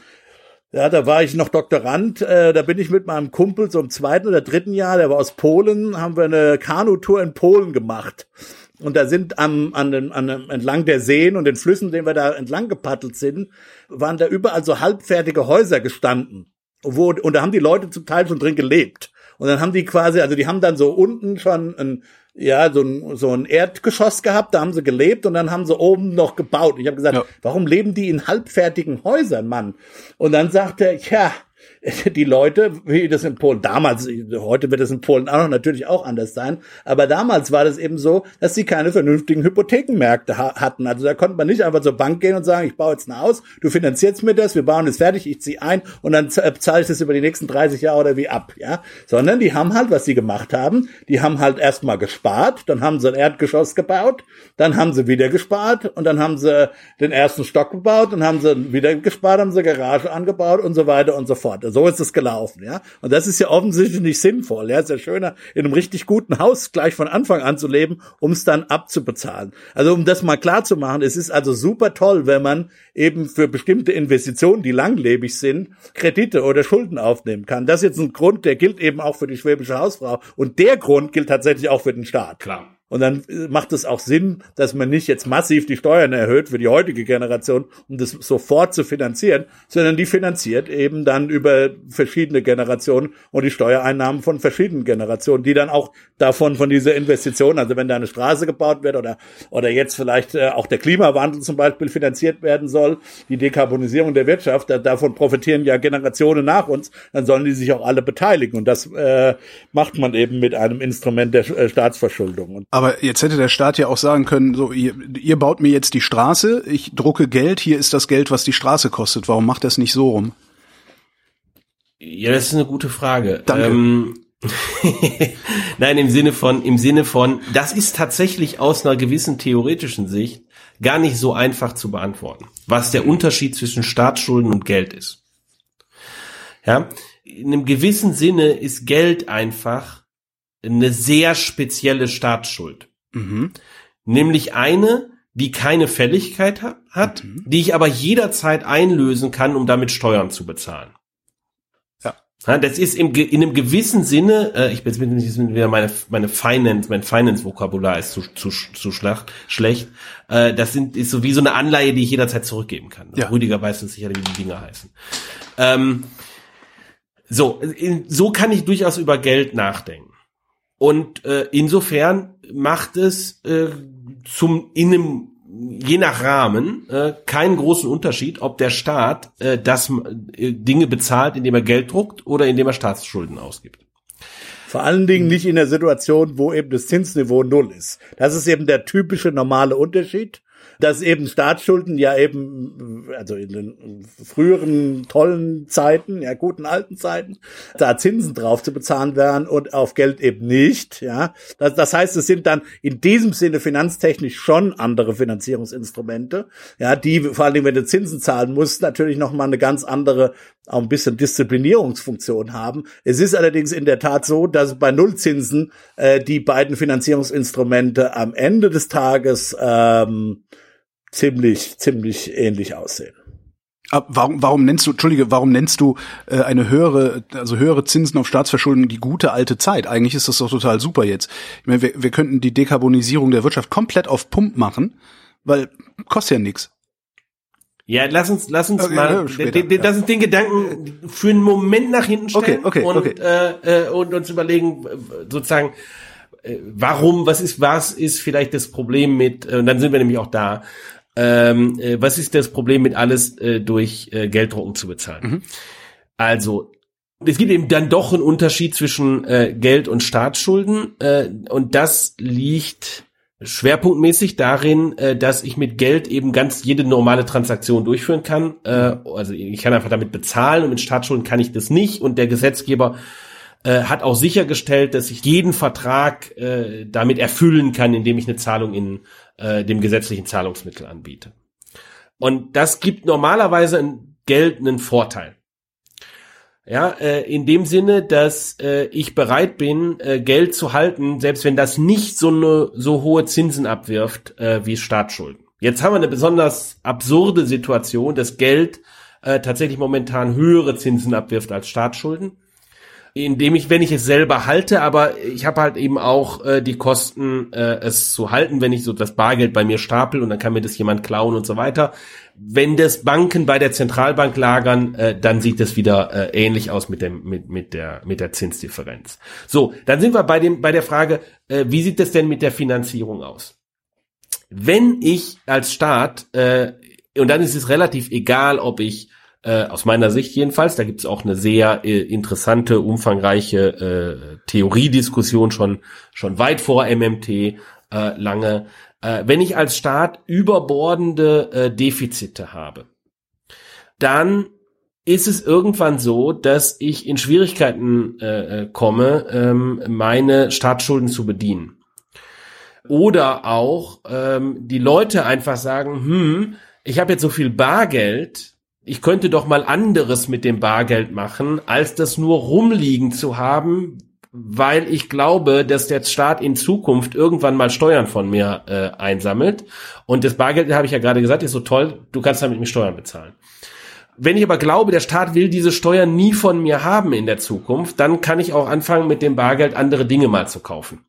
ja, da war ich noch Doktorand, äh, da bin ich mit meinem Kumpel so im zweiten oder dritten Jahr, der war aus Polen, haben wir eine Kanutour in Polen gemacht. Und da sind am, an an entlang der Seen und den Flüssen, denen wir da entlang gepaddelt sind, waren da überall so halbfertige Häuser gestanden. Wo, und da haben die Leute zum Teil schon drin gelebt. Und dann haben die quasi, also die haben dann so unten schon ein, ja, so ein, so ein Erdgeschoss gehabt, da haben sie gelebt und dann haben sie oben noch gebaut. Ich habe gesagt, ja. warum leben die in halbfertigen Häusern, Mann? Und dann sagt er, ja, die Leute, wie das in Polen damals, heute wird es in Polen auch noch natürlich auch anders sein, aber damals war das eben so, dass sie keine vernünftigen Hypothekenmärkte ha hatten. Also da konnte man nicht einfach zur Bank gehen und sagen, ich baue jetzt ein Haus, du finanzierst mir das, wir bauen es fertig, ich ziehe ein und dann zahle ich das über die nächsten 30 Jahre oder wie ab, ja. Sondern die haben halt, was sie gemacht haben, die haben halt erstmal gespart, dann haben sie ein Erdgeschoss gebaut, dann haben sie wieder gespart und dann haben sie den ersten Stock gebaut, dann haben sie wieder gespart, haben sie Garage angebaut und so weiter und so fort so ist es gelaufen, ja. Und das ist ja offensichtlich nicht sinnvoll. Ja, ist ja schöner, in einem richtig guten Haus gleich von Anfang an zu leben, um es dann abzubezahlen. Also um das mal klar zu machen, es ist also super toll, wenn man eben für bestimmte Investitionen, die langlebig sind, Kredite oder Schulden aufnehmen kann. Das ist jetzt ein Grund, der gilt eben auch für die schwäbische Hausfrau. Und der Grund gilt tatsächlich auch für den Staat. Klar. Und dann äh, macht es auch Sinn, dass man nicht jetzt massiv die Steuern erhöht für die heutige Generation, um das sofort zu finanzieren, sondern die finanziert eben dann über verschiedene Generationen und die Steuereinnahmen von verschiedenen Generationen, die dann auch davon, von dieser Investition, also wenn da eine Straße gebaut wird oder, oder jetzt vielleicht äh, auch der Klimawandel zum Beispiel finanziert werden soll, die Dekarbonisierung der Wirtschaft, da, davon profitieren ja Generationen nach uns, dann sollen die sich auch alle beteiligen. Und das äh, macht man eben mit einem Instrument der äh, Staatsverschuldung. Und aber jetzt hätte der Staat ja auch sagen können, so ihr, ihr baut mir jetzt die Straße, ich drucke Geld, hier ist das Geld, was die Straße kostet. Warum macht das nicht so rum? Ja, das ist eine gute Frage. Danke. Ähm, Nein, im Sinne von, im Sinne von, das ist tatsächlich aus einer gewissen theoretischen Sicht gar nicht so einfach zu beantworten, was der Unterschied zwischen Staatsschulden und Geld ist. Ja, in einem gewissen Sinne ist Geld einfach eine sehr spezielle Staatsschuld. Mhm. Nämlich eine, die keine Fälligkeit ha hat, mhm. die ich aber jederzeit einlösen kann, um damit Steuern zu bezahlen. Ja. ja das ist im, in einem gewissen Sinne, äh, ich bin jetzt wieder meine, meine Finance, mein Finance-Vokabular ist zu, zu, zu schlacht, schlecht. Äh, das sind, ist so wie so eine Anleihe, die ich jederzeit zurückgeben kann. Ja. Rüdiger weiß uns sicher, wie die Dinge heißen. Ähm, so, in, so kann ich durchaus über Geld nachdenken. Und äh, insofern macht es äh, zum in einem je nach Rahmen äh, keinen großen Unterschied, ob der Staat äh, das äh, Dinge bezahlt, indem er Geld druckt oder indem er Staatsschulden ausgibt. Vor allen Dingen nicht in der Situation, wo eben das Zinsniveau null ist. Das ist eben der typische normale Unterschied dass eben Staatsschulden ja eben, also in den früheren tollen Zeiten, ja guten alten Zeiten, da Zinsen drauf zu bezahlen wären und auf Geld eben nicht, ja. Das, das heißt, es sind dann in diesem Sinne finanztechnisch schon andere Finanzierungsinstrumente, ja, die vor allen Dingen, wenn du Zinsen zahlen musst, natürlich nochmal eine ganz andere auch ein bisschen Disziplinierungsfunktion haben. Es ist allerdings in der Tat so, dass bei Nullzinsen äh, die beiden Finanzierungsinstrumente am Ende des Tages ähm, ziemlich, ziemlich ähnlich aussehen. Aber warum, warum nennst du, Entschuldige, warum nennst du äh, eine höhere, also höhere Zinsen auf Staatsverschuldung die gute alte Zeit? Eigentlich ist das doch total super jetzt. Ich meine, wir, wir könnten die Dekarbonisierung der Wirtschaft komplett auf Pump machen, weil kostet ja nichts. Ja, lass uns, lass uns okay, mal, später, den, den, ja. lass uns den Gedanken für einen Moment nach hinten stellen okay, okay, und, okay. Äh, äh, und uns überlegen, sozusagen, äh, warum, was ist, was ist vielleicht das Problem mit, äh, und dann sind wir nämlich auch da, ähm, äh, was ist das Problem mit alles äh, durch äh, Gelddrucken zu bezahlen? Mhm. Also es gibt eben dann doch einen Unterschied zwischen äh, Geld und Staatsschulden äh, und das liegt schwerpunktmäßig darin, äh, dass ich mit Geld eben ganz jede normale Transaktion durchführen kann. Äh, also ich kann einfach damit bezahlen und mit Staatsschulden kann ich das nicht und der Gesetzgeber äh, hat auch sichergestellt, dass ich jeden Vertrag äh, damit erfüllen kann, indem ich eine Zahlung in äh, dem gesetzlichen Zahlungsmittel anbiete. Und das gibt normalerweise einen Vorteil. Ja, äh, in dem Sinne, dass äh, ich bereit bin, äh, Geld zu halten, selbst wenn das nicht so eine so hohe Zinsen abwirft äh, wie Staatsschulden. Jetzt haben wir eine besonders absurde Situation, dass Geld äh, tatsächlich momentan höhere Zinsen abwirft als Staatsschulden. Indem ich, wenn ich es selber halte, aber ich habe halt eben auch äh, die Kosten, äh, es zu halten, wenn ich so das Bargeld bei mir stapel und dann kann mir das jemand klauen und so weiter. Wenn das Banken bei der Zentralbank lagern, äh, dann sieht das wieder äh, ähnlich aus mit dem mit mit der mit der Zinsdifferenz. So, dann sind wir bei dem bei der Frage, äh, wie sieht das denn mit der Finanzierung aus? Wenn ich als Staat äh, und dann ist es relativ egal, ob ich äh, aus meiner Sicht jedenfalls, da gibt es auch eine sehr äh, interessante, umfangreiche äh, Theoriediskussion schon, schon weit vor MMT äh, lange. Äh, wenn ich als Staat überbordende äh, Defizite habe, dann ist es irgendwann so, dass ich in Schwierigkeiten äh, äh komme, ähm, meine Staatsschulden zu bedienen. Oder auch ähm, die Leute einfach sagen, hm, ich habe jetzt so viel Bargeld, ich könnte doch mal anderes mit dem Bargeld machen, als das nur rumliegen zu haben, weil ich glaube, dass der Staat in Zukunft irgendwann mal Steuern von mir äh, einsammelt. Und das Bargeld, habe ich ja gerade gesagt, ist so toll, du kannst damit mir Steuern bezahlen. Wenn ich aber glaube, der Staat will diese Steuern nie von mir haben in der Zukunft, dann kann ich auch anfangen, mit dem Bargeld andere Dinge mal zu kaufen.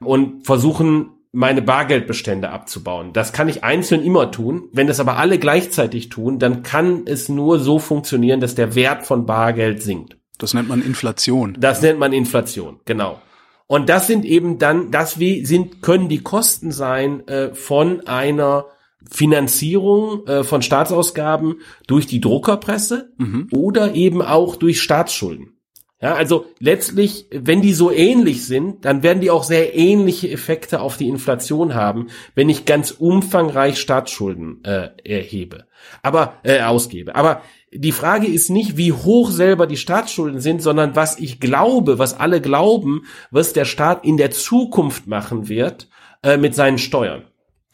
Und versuchen, meine Bargeldbestände abzubauen. Das kann ich einzeln immer tun. Wenn das aber alle gleichzeitig tun, dann kann es nur so funktionieren, dass der Wert von Bargeld sinkt. Das nennt man Inflation. Das nennt man Inflation, genau. Und das sind eben dann, das wie sind, können die Kosten sein äh, von einer Finanzierung äh, von Staatsausgaben durch die Druckerpresse mhm. oder eben auch durch Staatsschulden. Ja, also letztlich, wenn die so ähnlich sind, dann werden die auch sehr ähnliche Effekte auf die Inflation haben, wenn ich ganz umfangreich Staatsschulden äh, erhebe, aber äh, ausgebe. Aber die Frage ist nicht, wie hoch selber die Staatsschulden sind, sondern was ich glaube, was alle glauben, was der Staat in der Zukunft machen wird äh, mit seinen Steuern.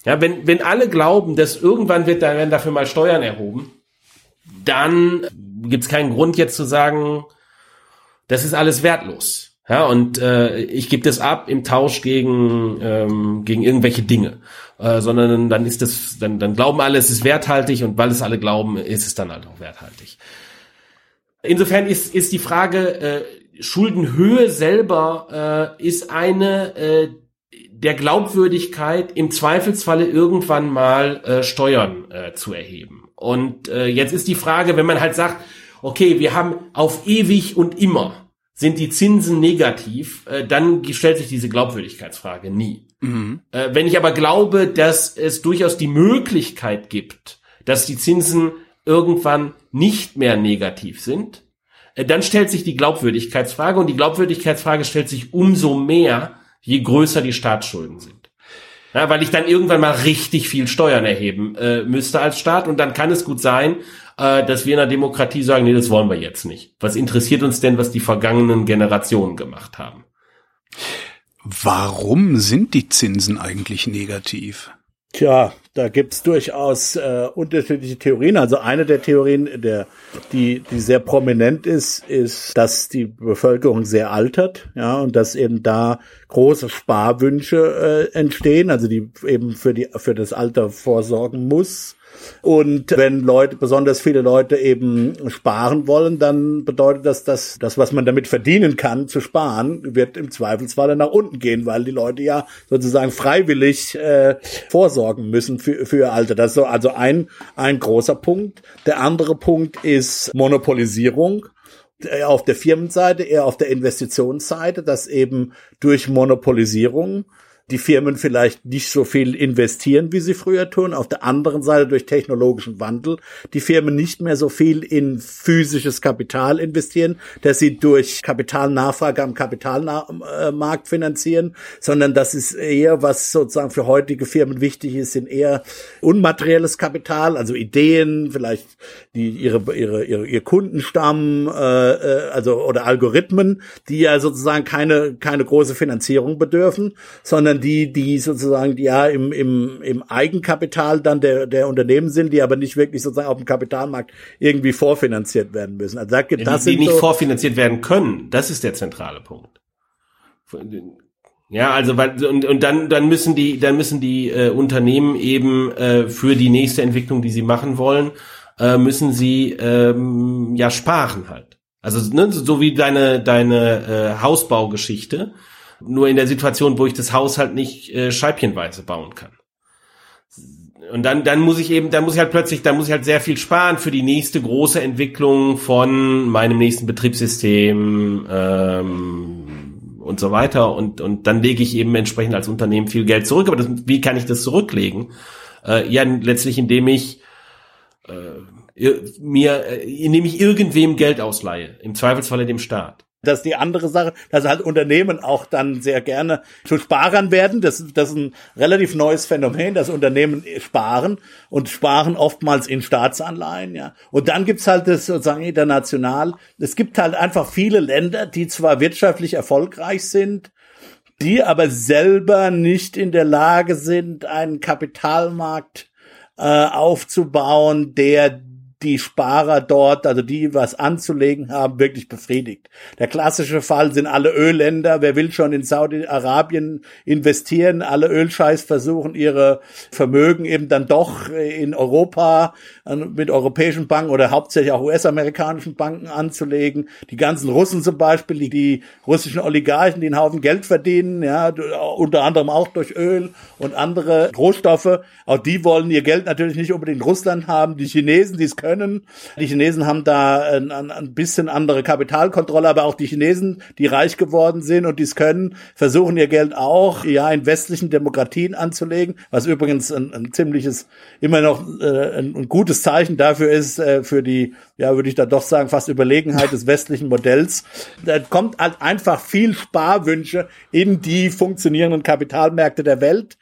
Ja, wenn wenn alle glauben, dass irgendwann wird da werden dafür mal Steuern erhoben, dann gibt es keinen Grund jetzt zu sagen das ist alles wertlos. Ja, und äh, ich gebe das ab im Tausch gegen ähm, gegen irgendwelche Dinge, äh, sondern dann ist das, dann dann glauben alle, es ist werthaltig und weil es alle glauben, ist es dann halt auch werthaltig. Insofern ist ist die Frage äh, Schuldenhöhe selber äh, ist eine äh, der Glaubwürdigkeit im Zweifelsfalle irgendwann mal äh, Steuern äh, zu erheben. Und äh, jetzt ist die Frage, wenn man halt sagt, okay, wir haben auf ewig und immer sind die Zinsen negativ, äh, dann stellt sich diese Glaubwürdigkeitsfrage nie. Mhm. Äh, wenn ich aber glaube, dass es durchaus die Möglichkeit gibt, dass die Zinsen irgendwann nicht mehr negativ sind, äh, dann stellt sich die Glaubwürdigkeitsfrage und die Glaubwürdigkeitsfrage stellt sich umso mehr, je größer die Staatsschulden sind. Ja, weil ich dann irgendwann mal richtig viel Steuern erheben äh, müsste als Staat und dann kann es gut sein, äh, dass wir in der Demokratie sagen, nee, das wollen wir jetzt nicht. Was interessiert uns denn, was die vergangenen Generationen gemacht haben? Warum sind die Zinsen eigentlich negativ? Tja, da gibt's durchaus äh, unterschiedliche Theorien. Also eine der Theorien, der, die, die sehr prominent ist, ist, dass die Bevölkerung sehr altert, ja, und dass eben da große Sparwünsche äh, entstehen, also die eben für die für das Alter vorsorgen muss. Und wenn Leute, besonders viele Leute eben sparen wollen, dann bedeutet das, dass das, was man damit verdienen kann, zu sparen, wird im Zweifelsfalle nach unten gehen, weil die Leute ja sozusagen freiwillig äh, vorsorgen müssen für, für ihr Alter. Das ist so also ein, ein großer Punkt. Der andere Punkt ist Monopolisierung eher auf der Firmenseite, eher auf der Investitionsseite, dass eben durch Monopolisierung die Firmen vielleicht nicht so viel investieren, wie sie früher tun. Auf der anderen Seite durch technologischen Wandel die Firmen nicht mehr so viel in physisches Kapital investieren, dass sie durch Kapitalnachfrage am Kapitalmarkt finanzieren, sondern das ist eher, was sozusagen für heutige Firmen wichtig ist, sind eher unmaterielles Kapital, also Ideen, vielleicht die ihre ihre, ihre ihr Kundenstamm, äh, äh, also oder Algorithmen, die ja sozusagen keine keine große Finanzierung bedürfen, sondern sondern die, die sozusagen ja im, im, im Eigenkapital dann der, der Unternehmen sind, die aber nicht wirklich sozusagen auf dem Kapitalmarkt irgendwie vorfinanziert werden müssen. Also sag, das die, die nicht so vorfinanziert werden können, das ist der zentrale Punkt. Ja, also und, und dann dann müssen die dann müssen die äh, Unternehmen eben äh, für die nächste Entwicklung, die sie machen wollen, äh, müssen sie ähm, ja sparen halt. Also ne, so wie deine deine äh, Hausbaugeschichte, nur in der Situation, wo ich das Haus halt nicht äh, scheibchenweise bauen kann. Und dann, dann muss ich eben, dann muss ich halt plötzlich, dann muss ich halt sehr viel sparen für die nächste große Entwicklung von meinem nächsten Betriebssystem ähm, und so weiter. Und, und dann lege ich eben entsprechend als Unternehmen viel Geld zurück. Aber das, wie kann ich das zurücklegen? Äh, ja, letztlich indem ich äh, mir, äh, indem ich irgendwem Geld ausleihe. Im Zweifelsfalle dem Staat. Das ist die andere Sache, dass halt Unternehmen auch dann sehr gerne zu Sparern werden. Das, das ist ein relativ neues Phänomen, dass Unternehmen sparen und sparen oftmals in Staatsanleihen, ja. Und dann gibt's halt das sozusagen international. Es gibt halt einfach viele Länder, die zwar wirtschaftlich erfolgreich sind, die aber selber nicht in der Lage sind, einen Kapitalmarkt äh, aufzubauen, der die Sparer dort, also die was anzulegen haben, wirklich befriedigt. Der klassische Fall sind alle Ölländer. Wer will schon in Saudi-Arabien investieren? Alle Ölscheiß versuchen ihre Vermögen eben dann doch in Europa mit europäischen Banken oder hauptsächlich auch US-amerikanischen Banken anzulegen. Die ganzen Russen zum Beispiel, die, die russischen Oligarchen, die einen Haufen Geld verdienen, ja, unter anderem auch durch Öl und andere Rohstoffe. Auch die wollen ihr Geld natürlich nicht unbedingt in Russland haben. Die Chinesen, die es können, können. Die Chinesen haben da ein, ein bisschen andere Kapitalkontrolle, aber auch die Chinesen, die reich geworden sind und dies können, versuchen ihr Geld auch ja in westlichen Demokratien anzulegen, was übrigens ein, ein ziemliches, immer noch äh, ein, ein, gutes Zeichen dafür ist, äh, für die, ja, würde ich da doch sagen, fast Überlegenheit des westlichen Modells. Da kommt halt einfach viel Sparwünsche in die funktionierenden Kapitalmärkte der Welt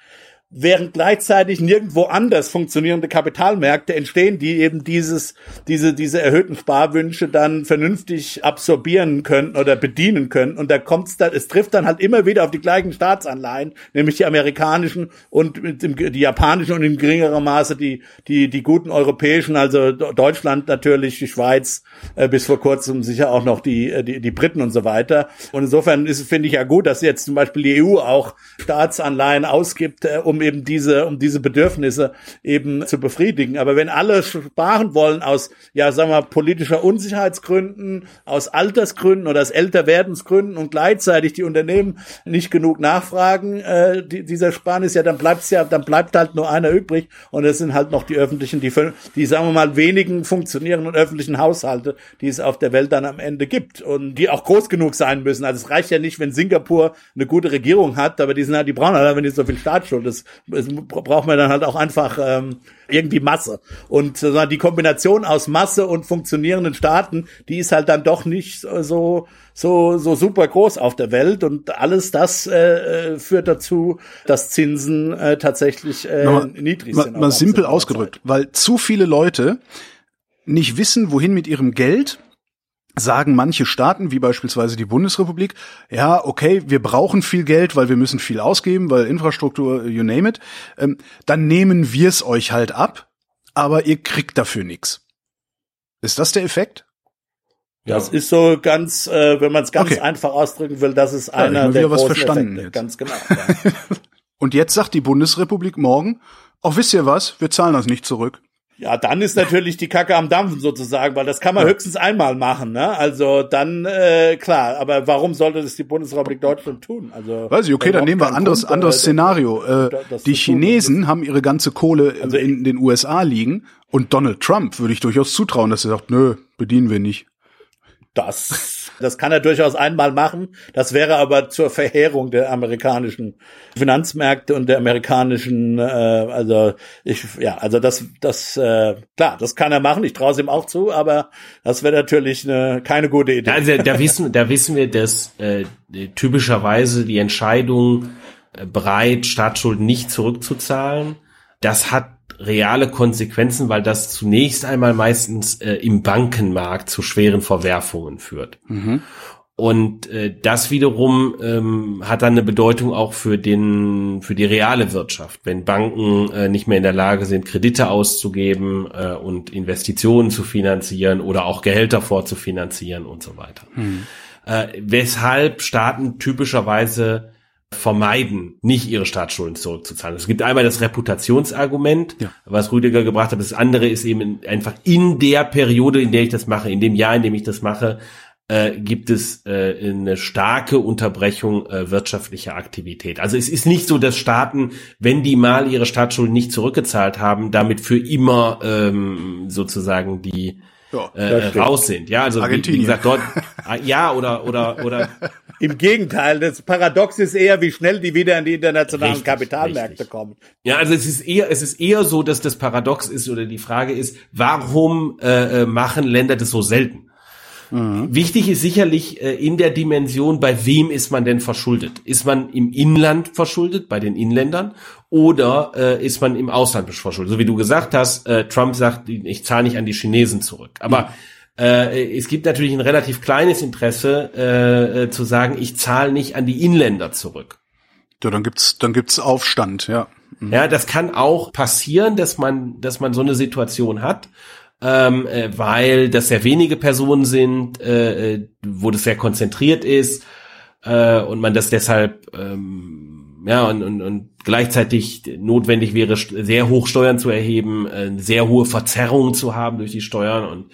während gleichzeitig nirgendwo anders funktionierende Kapitalmärkte entstehen, die eben dieses, diese, diese erhöhten Sparwünsche dann vernünftig absorbieren können oder bedienen können. Und da kommt's dann, es trifft dann halt immer wieder auf die gleichen Staatsanleihen, nämlich die amerikanischen und die japanischen und in geringerem Maße die, die, die guten europäischen, also Deutschland natürlich, die Schweiz, äh, bis vor kurzem sicher auch noch die, äh, die, die Briten und so weiter. Und insofern ist, finde ich ja gut, dass jetzt zum Beispiel die EU auch Staatsanleihen ausgibt, äh, um eben diese, um diese Bedürfnisse eben zu befriedigen. Aber wenn alle sparen wollen aus, ja, sagen wir, politischer Unsicherheitsgründen, aus Altersgründen oder aus Älterwerdensgründen und gleichzeitig die Unternehmen nicht genug nachfragen, äh, die, dieser Sparnis, ja, dann bleibt's ja, dann bleibt halt nur einer übrig und es sind halt noch die öffentlichen, die, die, sagen wir mal, wenigen funktionierenden öffentlichen Haushalte, die es auf der Welt dann am Ende gibt und die auch groß genug sein müssen. Also es reicht ja nicht, wenn Singapur eine gute Regierung hat, aber die sind halt, die brauchen halt, wenn die so viel Staatsschuld. Das es braucht man dann halt auch einfach ähm, irgendwie Masse. Und äh, die Kombination aus Masse und funktionierenden Staaten, die ist halt dann doch nicht so so so super groß auf der Welt und alles das äh, äh führt dazu, dass Zinsen äh, tatsächlich äh, mal, niedrig sind. Mal simpel ausgedrückt, weil zu viele Leute nicht wissen, wohin mit ihrem Geld sagen manche Staaten, wie beispielsweise die Bundesrepublik, ja, okay, wir brauchen viel Geld, weil wir müssen viel ausgeben, weil Infrastruktur, you name it, ähm, dann nehmen wir es euch halt ab, aber ihr kriegt dafür nichts. Ist das der Effekt? Ja. Das ist so ganz, äh, wenn man es ganz okay. einfach ausdrücken will, das ist einer ja, der was verstanden Effekte. Jetzt. Ganz genau. Ja. Und jetzt sagt die Bundesrepublik morgen, auch wisst ihr was, wir zahlen das nicht zurück. Ja, dann ist natürlich die Kacke am Dampfen sozusagen, weil das kann man ja. höchstens einmal machen. Ne? Also dann äh, klar, aber warum sollte das die Bundesrepublik Deutschland tun? Also weiß ich, okay, dann nehmen wir ein anderes Grund, anderes äh, Szenario. Äh, die Chinesen haben ihre ganze Kohle also in den USA liegen und Donald Trump würde ich durchaus zutrauen, dass er sagt, nö, bedienen wir nicht. Das, das kann er durchaus einmal machen. Das wäre aber zur Verheerung der amerikanischen Finanzmärkte und der amerikanischen, äh, also ich, ja, also das, das, äh, klar, das kann er machen. Ich traue es ihm auch zu, aber das wäre natürlich eine, keine gute Idee. Also da wissen, da wissen wir, dass äh, typischerweise die Entscheidung äh, bereit, Staatsschulden nicht zurückzuzahlen, das hat reale Konsequenzen, weil das zunächst einmal meistens äh, im Bankenmarkt zu schweren Verwerfungen führt. Mhm. Und äh, das wiederum ähm, hat dann eine Bedeutung auch für den für die reale Wirtschaft, wenn Banken äh, nicht mehr in der Lage sind, Kredite auszugeben äh, und Investitionen zu finanzieren oder auch Gehälter vorzufinanzieren und so weiter. Mhm. Äh, weshalb Staaten typischerweise vermeiden, nicht ihre Staatsschulden zurückzuzahlen. Es gibt einmal das Reputationsargument, ja. was Rüdiger gebracht hat. Das andere ist eben einfach in der Periode, in der ich das mache, in dem Jahr, in dem ich das mache, äh, gibt es äh, eine starke Unterbrechung äh, wirtschaftlicher Aktivität. Also es ist nicht so, dass Staaten, wenn die mal ihre Staatsschulden nicht zurückgezahlt haben, damit für immer ähm, sozusagen die Ja, äh, raus sind. Ja, also wie, wie gesagt, dort ah, ja oder oder oder Im Gegenteil, das Paradox ist eher, wie schnell die wieder in die internationalen Richtig, Kapitalmärkte richtig. kommen. Ja, also es ist eher, es ist eher so, dass das Paradox ist oder die Frage ist, warum äh, äh, machen Länder das so selten? Wichtig ist sicherlich äh, in der Dimension, bei wem ist man denn verschuldet? Ist man im Inland verschuldet, bei den Inländern, oder äh, ist man im Ausland verschuldet? So wie du gesagt hast, äh, Trump sagt, ich zahle nicht an die Chinesen zurück. Aber äh, es gibt natürlich ein relativ kleines Interesse äh, äh, zu sagen, ich zahle nicht an die Inländer zurück. Ja, dann gibt's, dann gibt's Aufstand, ja. Ja, das kann auch passieren, dass man, dass man so eine Situation hat, ähm, äh, weil das sehr wenige Personen sind, äh, äh, wo das sehr konzentriert ist und man das deshalb ähm, ja und, und, und gleichzeitig notwendig wäre, sehr hoch Steuern zu erheben, sehr hohe Verzerrungen zu haben durch die Steuern und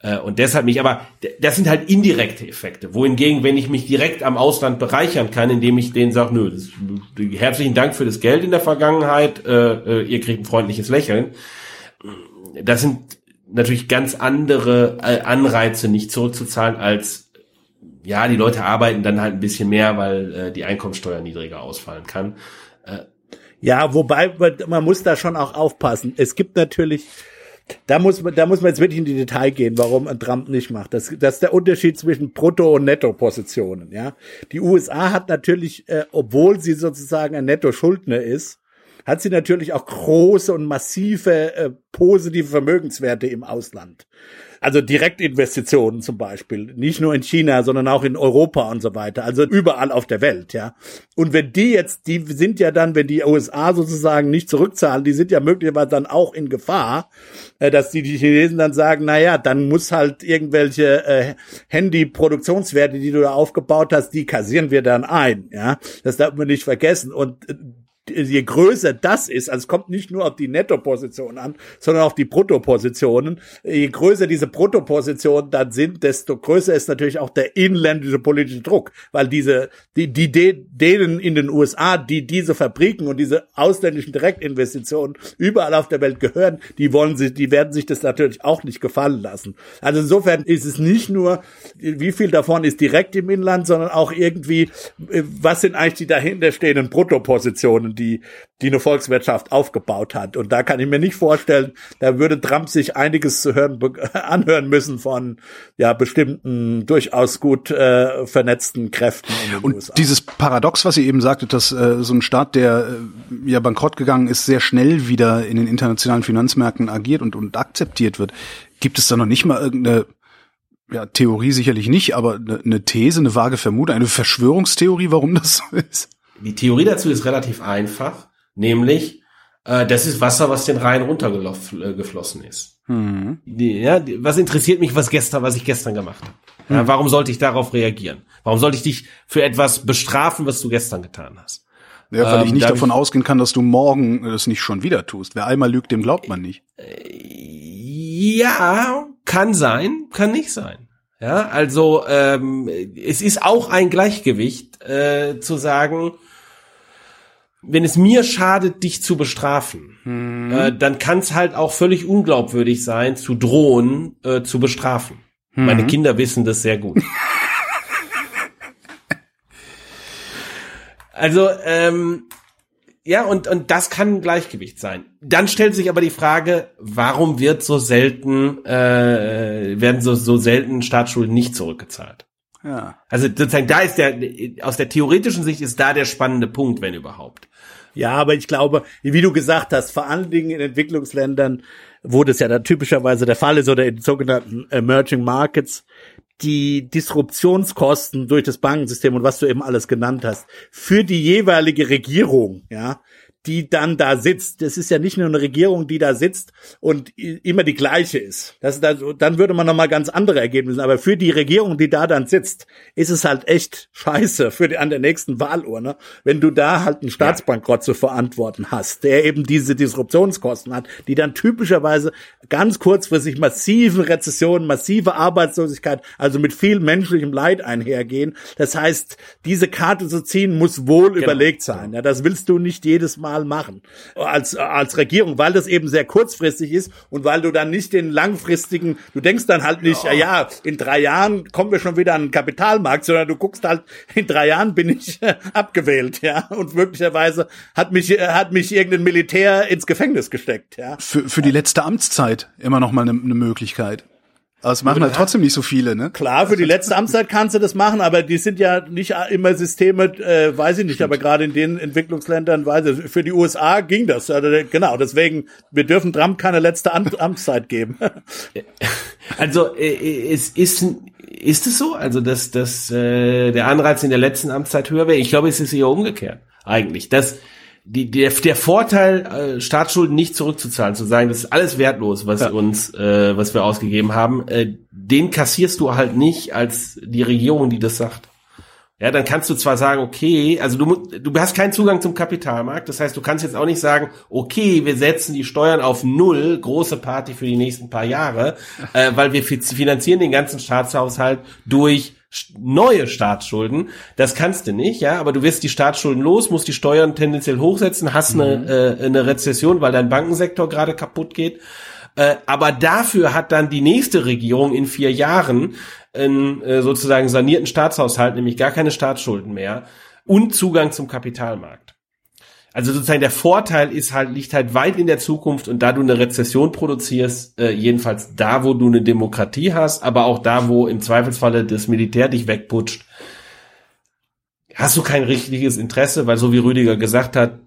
äh, und deshalb nicht, aber das sind halt indirekte Effekte. Wohingegen, wenn ich mich direkt am Ausland bereichern kann, indem ich denen sage, nö, das, herzlichen Dank für das Geld in der Vergangenheit, äh, äh, ihr kriegt ein freundliches Lächeln. Das sind natürlich ganz andere äh, Anreize, nicht zurückzuzahlen, als ja, die Leute arbeiten dann halt ein bisschen mehr, weil äh, die Einkommensteuer niedriger ausfallen kann. Ja, wobei man muss da schon auch aufpassen. Es gibt natürlich, da muss man, da muss man jetzt wirklich in die Detail gehen, warum ein Trump nicht macht. Das, das ist der Unterschied zwischen Brutto- und Netto-Positionen. Ja, die USA hat natürlich, äh, obwohl sie sozusagen ein Netto-Schuldner ist, hat sie natürlich auch große und massive äh, positive Vermögenswerte im Ausland. Also Direktinvestitionen zum Beispiel, nicht nur in China, sondern auch in Europa und so weiter, also überall auf der Welt, ja. Und wenn die jetzt, die sind ja dann, wenn die USA sozusagen nicht zurückzahlen, die sind ja möglicherweise dann auch in Gefahr, äh, dass die, die Chinesen dann sagen, na ja, dann muss halt irgendwelche äh, Handy-Produktionswerte, die du da aufgebaut hast, die kassieren wir dann ein, ja. Das darf man nicht vergessen. Und äh, je größer das ist, also es kommt nicht nur auf die Nettoposition an, sondern auch die Bruttopositionen. Je größer diese Bruttopositionen dann sind, desto größer ist natürlich auch der inländische politische Druck, weil diese, die, die, de- denen in den USA, die diese Fabriken und diese ausländischen Direktinvestitionen überall auf der Welt gehören, die wollen sich, die werden sich das natürlich auch nicht gefallen lassen. Also insofern ist es nicht nur, wie viel davon ist direkt im Inland, sondern auch irgendwie, äh, was sind eigentlich die dahinterstehenden Bruttopositionen, die, die eine Volkswirtschaft aufgebaut hat. Und da kann ich mir nicht vorstellen, da würde Trump sich einiges zu hören, anhören müssen von, ja, bestimmten, durchaus gut äh, vernetzten Kräften Und USA. dieses Paradox, was ihr eben sagtet, dass äh, so ein Staat, der äh, ja bankrott gegangen ist, sehr schnell wieder in den internationalen Finanzmärkten agiert und, und akzeptiert wird, gibt es da noch nicht mal irgendeine ja, Theorie sicherlich nicht, aber eine, eine These, eine vage Vermutung, eine Verschwörungstheorie, warum das so ist? Die Theorie dazu ist relativ einfach, nämlich äh, das ist Wasser, was den Rhein runtergeflossen ist. Hm. Die, ja, was interessiert mich, was gestern, was ich gestern gemacht habe? Ja, warum sollte ich darauf reagieren? Warum sollte ich dich für etwas bestrafen, was du gestern getan hast? Ja, weil Ähm, ich nicht davon ich- ausgehen kann, dass du morgen es nicht schon wieder tust. Wer einmal lügt, dem glaubt man nicht. Ja, kann sein, kann nicht sein. Ja, also ähm, es ist auch ein Gleichgewicht äh, zu sagen, wenn es mir schadet, dich zu bestrafen, äh, dann kann es halt auch völlig unglaubwürdig sein, zu drohen, äh, zu bestrafen. Meine Kinder wissen das sehr gut. also ähm, ja, und, und das kann ein Gleichgewicht sein. Dann stellt sich aber die Frage, warum wird so selten, äh, werden so, so selten Staatsschulden nicht zurückgezahlt? Ja. Also sozusagen, da ist der, aus der theoretischen Sicht ist da der spannende Punkt, wenn überhaupt. Ja, aber ich glaube, wie du gesagt hast, vor allen Dingen in Entwicklungsländern, wo das ja dann typischerweise der Fall ist oder in sogenannten Emerging Markets, die Disruptionskosten durch das Bankensystem und was du eben alles genannt hast, für die jeweilige Regierung, ja, die dann da sitzt. Das ist ja nicht nur eine Regierung, die da sitzt und immer die gleiche ist. Das, das, dann würde man nochmal ganz andere Ergebnisse. Aber für die Regierung, die da dann sitzt, ist es halt echt scheiße für die, an der nächsten Wahlurne, wenn du da halt einen Staatsbankrott zu verantworten hast, der eben diese Disruptionskosten hat, die dann typischerweise ganz kurzfristig massiven Rezessionen, massive Arbeitslosigkeit, also mit viel menschlichem Leid einhergehen. Das heißt, diese Karte zu ziehen, muss wohl genau. überlegt sein. Ja, das willst du nicht jedes Mal machen als, als Regierung, weil das eben sehr kurzfristig ist und weil du dann nicht den langfristigen, du denkst dann halt nicht, ja, ja in drei Jahren kommen wir schon wieder an den Kapitalmarkt, sondern du guckst halt, in drei Jahren bin ich abgewählt, ja, und möglicherweise hat mich, hat mich irgendein Militär ins Gefängnis gesteckt, ja. Für, für die letzte Amtszeit immer noch mal eine, eine Möglichkeit. Aber es machen halt trotzdem nicht so viele, ne? Klar, für die letzte Amtszeit kannst du das machen, aber die sind ja nicht immer Systeme, äh, weiß ich nicht, Stimmt. aber gerade in den Entwicklungsländern, weiß ich, für die USA ging das. Also, genau, deswegen, wir dürfen Trump keine letzte Amtszeit geben. Also äh, es ist ist es so, also dass dass äh, der Anreiz in der letzten Amtszeit höher wäre. Ich glaube, es ist eher umgekehrt eigentlich. Dass die, der, der Vorteil, äh, Staatsschulden nicht zurückzuzahlen, zu sagen, das ist alles wertlos, was ja. uns, äh, was wir ausgegeben haben, äh, den kassierst du halt nicht als die Regierung, die das sagt. Ja, dann kannst du zwar sagen, okay, also du, du hast keinen Zugang zum Kapitalmarkt, das heißt, du kannst jetzt auch nicht sagen, okay, wir setzen die Steuern auf null, große Party für die nächsten paar Jahre, äh, weil wir finanzieren den ganzen Staatshaushalt durch neue Staatsschulden. Das kannst du nicht, ja, aber du wirst die Staatsschulden los, musst die Steuern tendenziell hochsetzen, hast mhm. eine, äh, eine Rezession, weil dein Bankensektor gerade kaputt geht. Äh, aber dafür hat dann die nächste Regierung in vier Jahren einen äh, sozusagen sanierten Staatshaushalt, nämlich gar keine Staatsschulden mehr und Zugang zum Kapitalmarkt. Also sozusagen der Vorteil ist halt, liegt halt weit in der Zukunft und da du eine Rezession produzierst, äh, jedenfalls da, wo du eine Demokratie hast, aber auch da, wo im Zweifelsfalle das Militär dich wegputscht, hast du kein richtiges Interesse, weil so wie Rüdiger gesagt hat,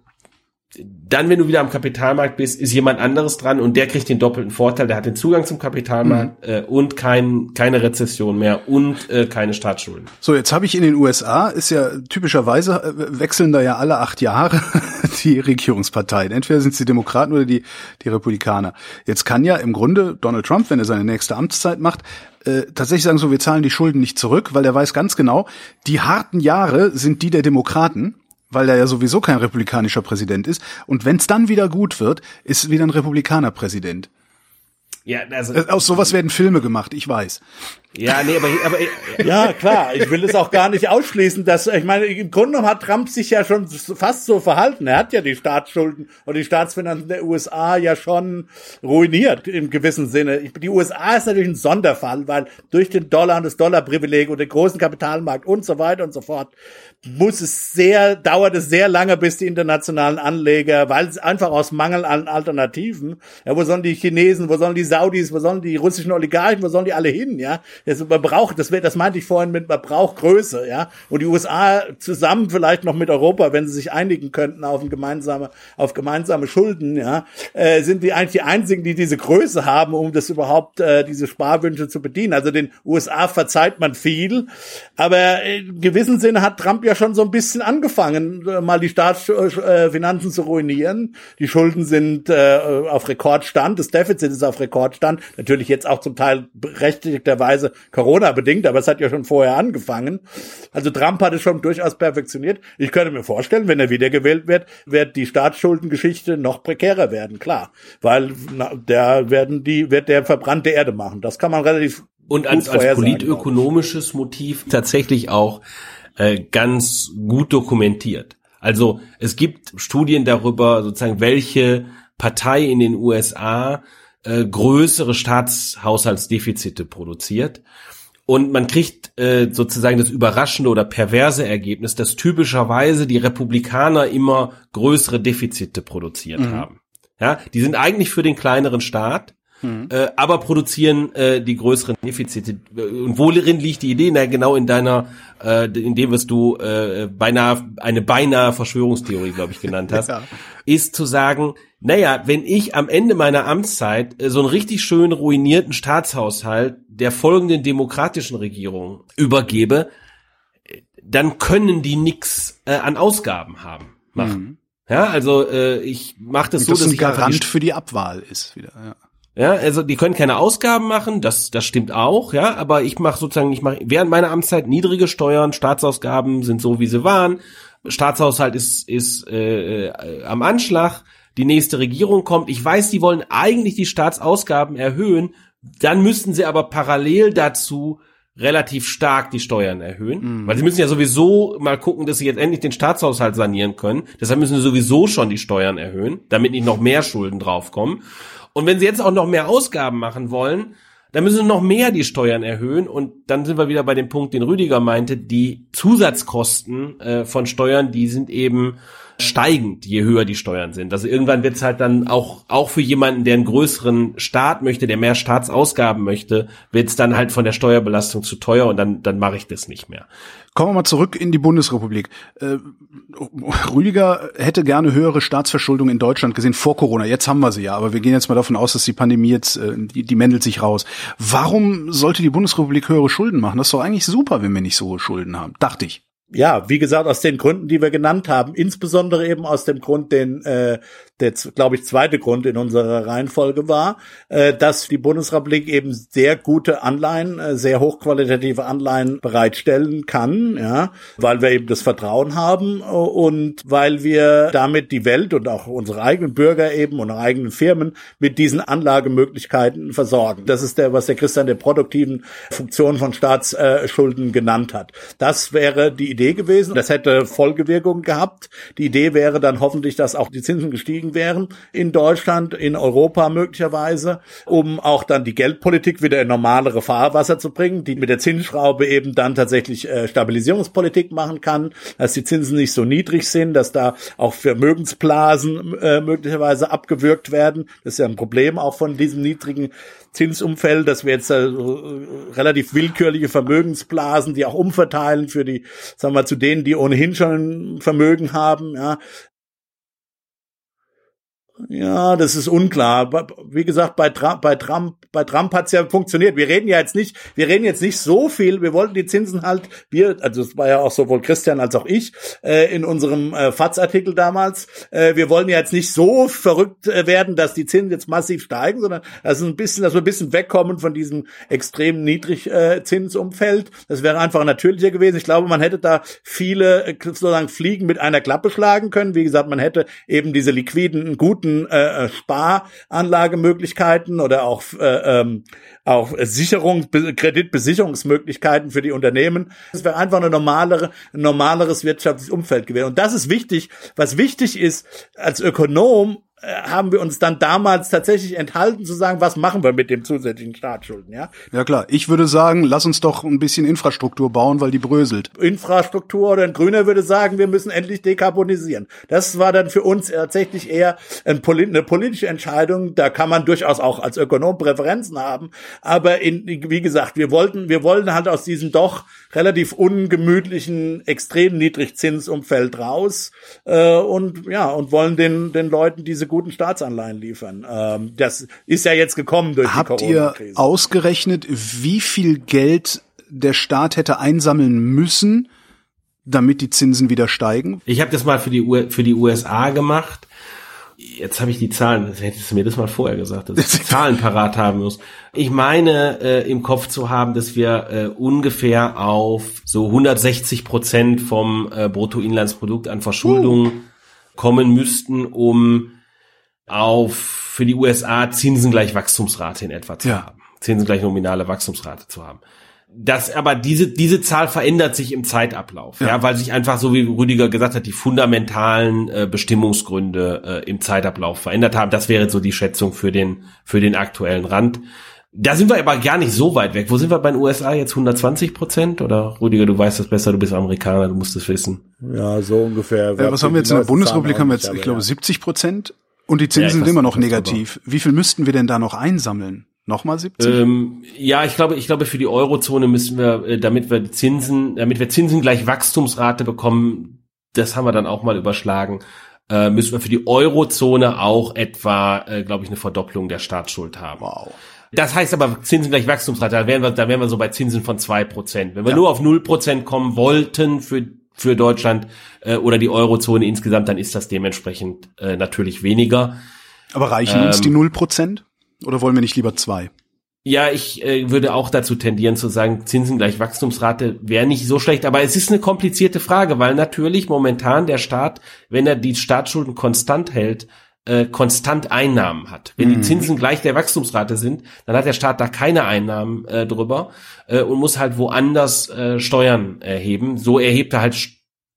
dann, wenn du wieder am Kapitalmarkt bist, ist jemand anderes dran und der kriegt den doppelten Vorteil. Der hat den Zugang zum Kapitalmarkt mhm. äh, und kein, keine Rezession mehr und äh, keine Staatsschulden. So, jetzt habe ich in den USA, ist ja typischerweise äh, wechseln da ja alle acht Jahre die Regierungsparteien. Entweder sind es die Demokraten oder die, die Republikaner. Jetzt kann ja im Grunde Donald Trump, wenn er seine nächste Amtszeit macht, äh, tatsächlich sagen so, wir zahlen die Schulden nicht zurück, weil er weiß ganz genau, die harten Jahre sind die der Demokraten weil er ja sowieso kein republikanischer Präsident ist. Und wenn es dann wieder gut wird, ist wieder ein Republikaner Präsident. Ja, also äh, aus sowas werden Filme gemacht, ich weiß. Ja, nee, aber, aber ja klar, ich will es auch gar nicht ausschließen, dass ich meine, im Grunde genommen hat Trump sich ja schon fast so verhalten. Er hat ja die Staatsschulden und die Staatsfinanzen der USA ja schon ruiniert im gewissen Sinne. Die USA ist natürlich ein Sonderfall, weil durch den Dollar und das Dollarprivileg und den großen Kapitalmarkt und so weiter und so fort muss es sehr, dauert es sehr lange, bis die internationalen Anleger, weil es einfach aus Mangel an Alternativen, ja, wo sollen die Chinesen, wo sollen die Saudis, wo sollen die russischen Oligarchen, wo sollen die alle hin, ja? Das, man braucht, das, das meinte ich vorhin mit, man braucht Größe, ja? Und die USA zusammen vielleicht noch mit Europa, wenn sie sich einigen könnten auf ein gemeinsame, auf gemeinsame Schulden, ja, äh, sind die eigentlich die einzigen, die diese Größe haben, um das überhaupt, äh, diese Sparwünsche zu bedienen. Also den USA verzeiht man viel, aber in gewissem Sinne hat Trump ja schon so ein bisschen angefangen, äh, mal die Staatsfinanzen zu ruinieren. Die Schulden sind äh, auf Rekordstand, das Defizit ist auf Rekordstand. Natürlich jetzt auch zum Teil berechtigterweise Corona-bedingt, aber es hat ja schon vorher angefangen. Also Trump hat es schon durchaus perfektioniert. Ich könnte mir vorstellen, wenn er wiedergewählt wird, wird die Staatsschuldengeschichte noch prekärer werden, klar. Weil na, der werden die, wird der verbrannte Erde machen. Das kann man relativ und als, als politökonomisches Motiv tatsächlich auch äh, ganz gut dokumentiert. Also es gibt Studien darüber, sozusagen, welche Partei in den USA äh, größere Staatshaushaltsdefizite produziert. Und man kriegt äh, sozusagen das überraschende oder perverse Ergebnis, dass typischerweise die Republikaner immer größere Defizite produziert mhm. haben. Ja, die sind eigentlich für den kleineren Staat, Mhm. Äh, aber produzieren äh, die größeren Defizite. Und worin liegt die Idee? Na, genau in deiner, äh, in dem, was du äh, beinahe eine beinahe Verschwörungstheorie, glaube ich, genannt hast, ja. ist zu sagen, naja, wenn ich am Ende meiner Amtszeit äh, so einen richtig schön ruinierten Staatshaushalt der folgenden demokratischen Regierung übergebe, dann können die nix äh, an Ausgaben haben machen. Mhm. Ja, also äh, ich mache das Und so, das dass ein ich Garant für die Abwahl ist wieder. Ja. Ja, also die können keine Ausgaben machen, das das stimmt auch, ja, aber ich mache sozusagen, ich mache während meiner Amtszeit niedrige Steuern, Staatsausgaben sind so wie sie waren, Staatshaushalt ist ist äh, äh, am Anschlag, die nächste Regierung kommt, ich weiß, die wollen eigentlich die Staatsausgaben erhöhen, dann müssten sie aber parallel dazu relativ stark die Steuern erhöhen, weil sie müssen ja sowieso mal gucken, dass sie jetzt endlich den Staatshaushalt sanieren können. Deshalb müssen sie sowieso schon die Steuern erhöhen, damit nicht noch mehr Schulden draufkommen. Und wenn sie jetzt auch noch mehr Ausgaben machen wollen, dann müssen sie noch mehr die Steuern erhöhen. Und dann sind wir wieder bei dem Punkt, den Rüdiger meinte, die Zusatzkosten äh, von Steuern, die sind eben steigend, je höher die Steuern sind. Also irgendwann wird es halt dann auch, auch für jemanden, der einen größeren Staat möchte, der mehr Staatsausgaben möchte, wird es dann halt von der Steuerbelastung zu teuer und dann, dann mache ich das nicht mehr. Kommen wir mal zurück in die Bundesrepublik. Äh, Rüdiger hätte gerne höhere Staatsverschuldung in Deutschland gesehen vor Corona. Jetzt haben wir sie ja, aber wir gehen jetzt mal davon aus, dass die Pandemie jetzt, äh, die, die sich raus. Warum sollte die Bundesrepublik höhere Schulden machen? Das ist doch eigentlich super, wenn wir nicht so hohe Schulden haben. Dachte ich. Ja, wie gesagt, aus den Gründen, die wir genannt haben, insbesondere eben aus dem Grund, den äh, der, glaube ich, zweite Grund in unserer Reihenfolge war, äh, dass die Bundesrepublik eben sehr gute Anleihen, äh, sehr hochqualitative Anleihen bereitstellen kann, ja, weil wir eben das Vertrauen haben und weil wir damit die Welt und auch unsere eigenen Bürger eben und eigenen Firmen mit diesen Anlagemöglichkeiten versorgen. Das ist der, was der Christian der produktiven Funktion von Staatsschulden genannt hat. Das wäre die Idee gewesen. Das hätte Folgewirkungen gehabt. Die Idee wäre dann hoffentlich, dass auch die Zinsen gestiegen wären in Deutschland, in Europa möglicherweise, um auch dann die Geldpolitik wieder in normalere Fahrwasser zu bringen, die mit der Zinsschraube eben dann tatsächlich äh, Stabilisierungspolitik machen kann, dass die Zinsen nicht so niedrig sind, dass da auch Vermögensblasen äh, möglicherweise abgewürgt werden. Das ist ja ein Problem auch von diesem niedrigen Zinsumfeld, dass wir jetzt äh, relativ willkürliche Vermögensblasen, die auch umverteilen für die, sagen wir zu denen, die ohnehin schon Vermögen haben, ja, ja, das ist unklar. Wie gesagt, bei Trump, bei Trump, bei Trump hat's ja funktioniert. Wir reden ja jetzt nicht, wir reden jetzt nicht so viel. Wir wollten die Zinsen halt, wir, also es war ja auch sowohl Christian als auch ich äh, in unserem äh, FATS-Artikel damals. Äh, wir wollen ja jetzt nicht so verrückt äh, werden, dass die Zinsen jetzt massiv steigen, sondern das ist ein bisschen, dass wir ein bisschen wegkommen von diesem extrem niedrig äh, Zinsumfeld. Das wäre einfach natürlicher gewesen. Ich glaube, man hätte da viele äh, sozusagen Fliegen mit einer Klappe schlagen können. Wie gesagt, man hätte eben diese liquiden, guten äh, Sparanlagemöglichkeiten oder auch äh, ähm, auch Sicherung, Kreditbesicherungsmöglichkeiten für die Unternehmen. Es wäre einfach eine normalere, ein normaleres wirtschaftliches Umfeld gewesen. Und das ist wichtig. Was wichtig ist als Ökonom äh, haben wir uns dann damals tatsächlich enthalten zu sagen, was machen wir mit dem zusätzlichen Staatsschulden, ja? Ja klar, ich würde sagen, lass uns doch ein bisschen Infrastruktur bauen, weil die bröselt. Infrastruktur oder ein Grüner würde sagen, wir müssen endlich dekarbonisieren. Das war dann für uns tatsächlich eher eine politische Entscheidung. Da kann man durchaus auch als Ökonom Präferenzen haben. Aber in, wie gesagt, wir wollten, wir wollen halt aus diesem doch relativ ungemütlichen, extrem Niedrigzinsumfeld raus äh, und ja und wollen den den Leuten diese guten Staatsanleihen liefern. Ähm, das ist ja jetzt gekommen durch Habt die Corona-Krise. Habt ihr ausgerechnet, wie viel Geld der Staat hätte einsammeln müssen, damit die Zinsen wieder steigen? Ich habe das mal für die, U für die USA gemacht. Jetzt habe ich die Zahlen, hättest du mir das mal vorher gesagt, dass ich die Zahlen parat haben muss. Ich meine äh, im Kopf zu haben, dass wir äh, ungefähr auf so 160 Prozent vom äh, Bruttoinlandsprodukt an Verschuldung uh. kommen müssten, um auf für die USA Zinsen gleich Wachstumsrate in etwa zu ja. haben. Zinsen gleich nominale Wachstumsrate zu haben. Das, aber diese, diese Zahl verändert sich im Zeitablauf, ja. ja weil sich einfach, so wie Rüdiger gesagt hat, die fundamentalen äh, Bestimmungsgründe äh, im Zeitablauf verändert haben. Das wäre so die Schätzung für den, für den aktuellen Rand. Da sind wir aber gar nicht so weit weg. Wo sind wir bei den USA jetzt? 120 Prozent? Oder Rüdiger, du weißt das besser, du bist Amerikaner, du musst es wissen. Ja, so ungefähr. Ja, was haben wir jetzt in der Bundesrepublik? Haben wir jetzt, ich glaube, 70 Prozent und die Zinsen ja, sind immer noch negativ. Wie viel müssten wir denn da noch einsammeln? Nochmal 70? Ähm, ja, ich glaube, ich glaube, für die Eurozone müssen wir, äh, damit wir Zinsen, damit wir Zinsen gleich Wachstumsrate bekommen, das haben wir dann auch mal überschlagen, äh, müssen wir für die Eurozone auch etwa, äh, glaube ich, eine Verdopplung der Staatsschuld haben. Wow. Das heißt aber Zinsen gleich Wachstumsrate, da wären wir, da wären wir so bei Zinsen von zwei Prozent. Wenn wir ja. nur auf null Prozent kommen wollten für für Deutschland äh, oder die Eurozone insgesamt, dann ist das dementsprechend äh, natürlich weniger. Aber reichen uns die null Prozent? Oder wollen wir nicht lieber zwei? Ja, ich äh, würde auch dazu tendieren zu sagen, Zinsen gleich Wachstumsrate wäre nicht so schlecht, aber es ist eine komplizierte Frage, weil natürlich momentan der Staat, wenn er die Staatsschulden konstant hält, äh, konstant Einnahmen hat. Wenn die Mhm. Zinsen gleich der Wachstumsrate sind, dann hat der Staat da keine Einnahmen äh, drüber äh, und muss halt woanders äh, Steuern erheben. So erhebt er halt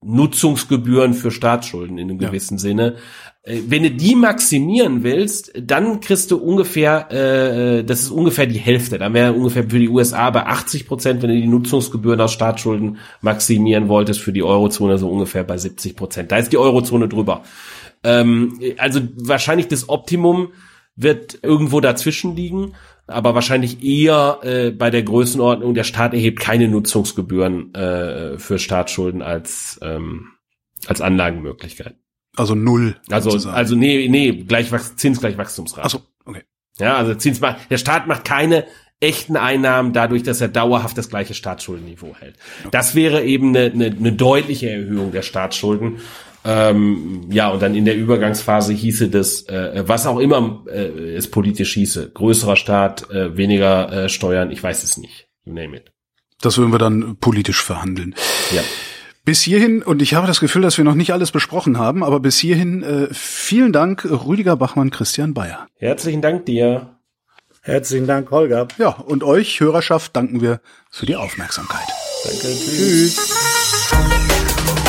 Nutzungsgebühren für Staatsschulden in einem Ja. gewissen Sinne. Äh, Wenn du die maximieren willst, dann kriegst du ungefähr, äh, das ist ungefähr die Hälfte. Dann wäre ungefähr für die USA bei 80 Prozent, wenn du die Nutzungsgebühren aus Staatsschulden maximieren wolltest, für die Eurozone so ungefähr bei 70 Prozent. Da ist die Eurozone drüber. Ähm, also wahrscheinlich das Optimum wird irgendwo dazwischen liegen, aber wahrscheinlich eher äh, bei der Größenordnung, der Staat erhebt keine Nutzungsgebühren äh, für Staatsschulden als, ähm, als Anlagenmöglichkeit. Also null. Also, sozusagen. also nee, nee, gleich Zins gleich Wachstumsrate. Ach so, okay. Ja, also Zins macht, der Staat macht keine echten Einnahmen dadurch, dass er dauerhaft das gleiche Staatsschuldenniveau hält. Das wäre eben eine, eine, eine deutliche Erhöhung der Staatsschulden. Ähm, ja, und dann in der Übergangsphase hieße das, äh, was auch immer äh, es politisch hieße, größerer Staat, äh, weniger äh, Steuern, ich weiß es nicht. You name it. Das würden wir dann politisch verhandeln. Ja. Bis hierhin, und ich habe das Gefühl, dass wir noch nicht alles besprochen haben, aber bis hierhin äh, vielen Dank, Rüdiger Bachmann, Christian Bayer. Herzlichen Dank dir. Herzlichen Dank, Holger. Ja, und euch, Hörerschaft, danken wir für die Aufmerksamkeit. Danke. Tschüss. Wer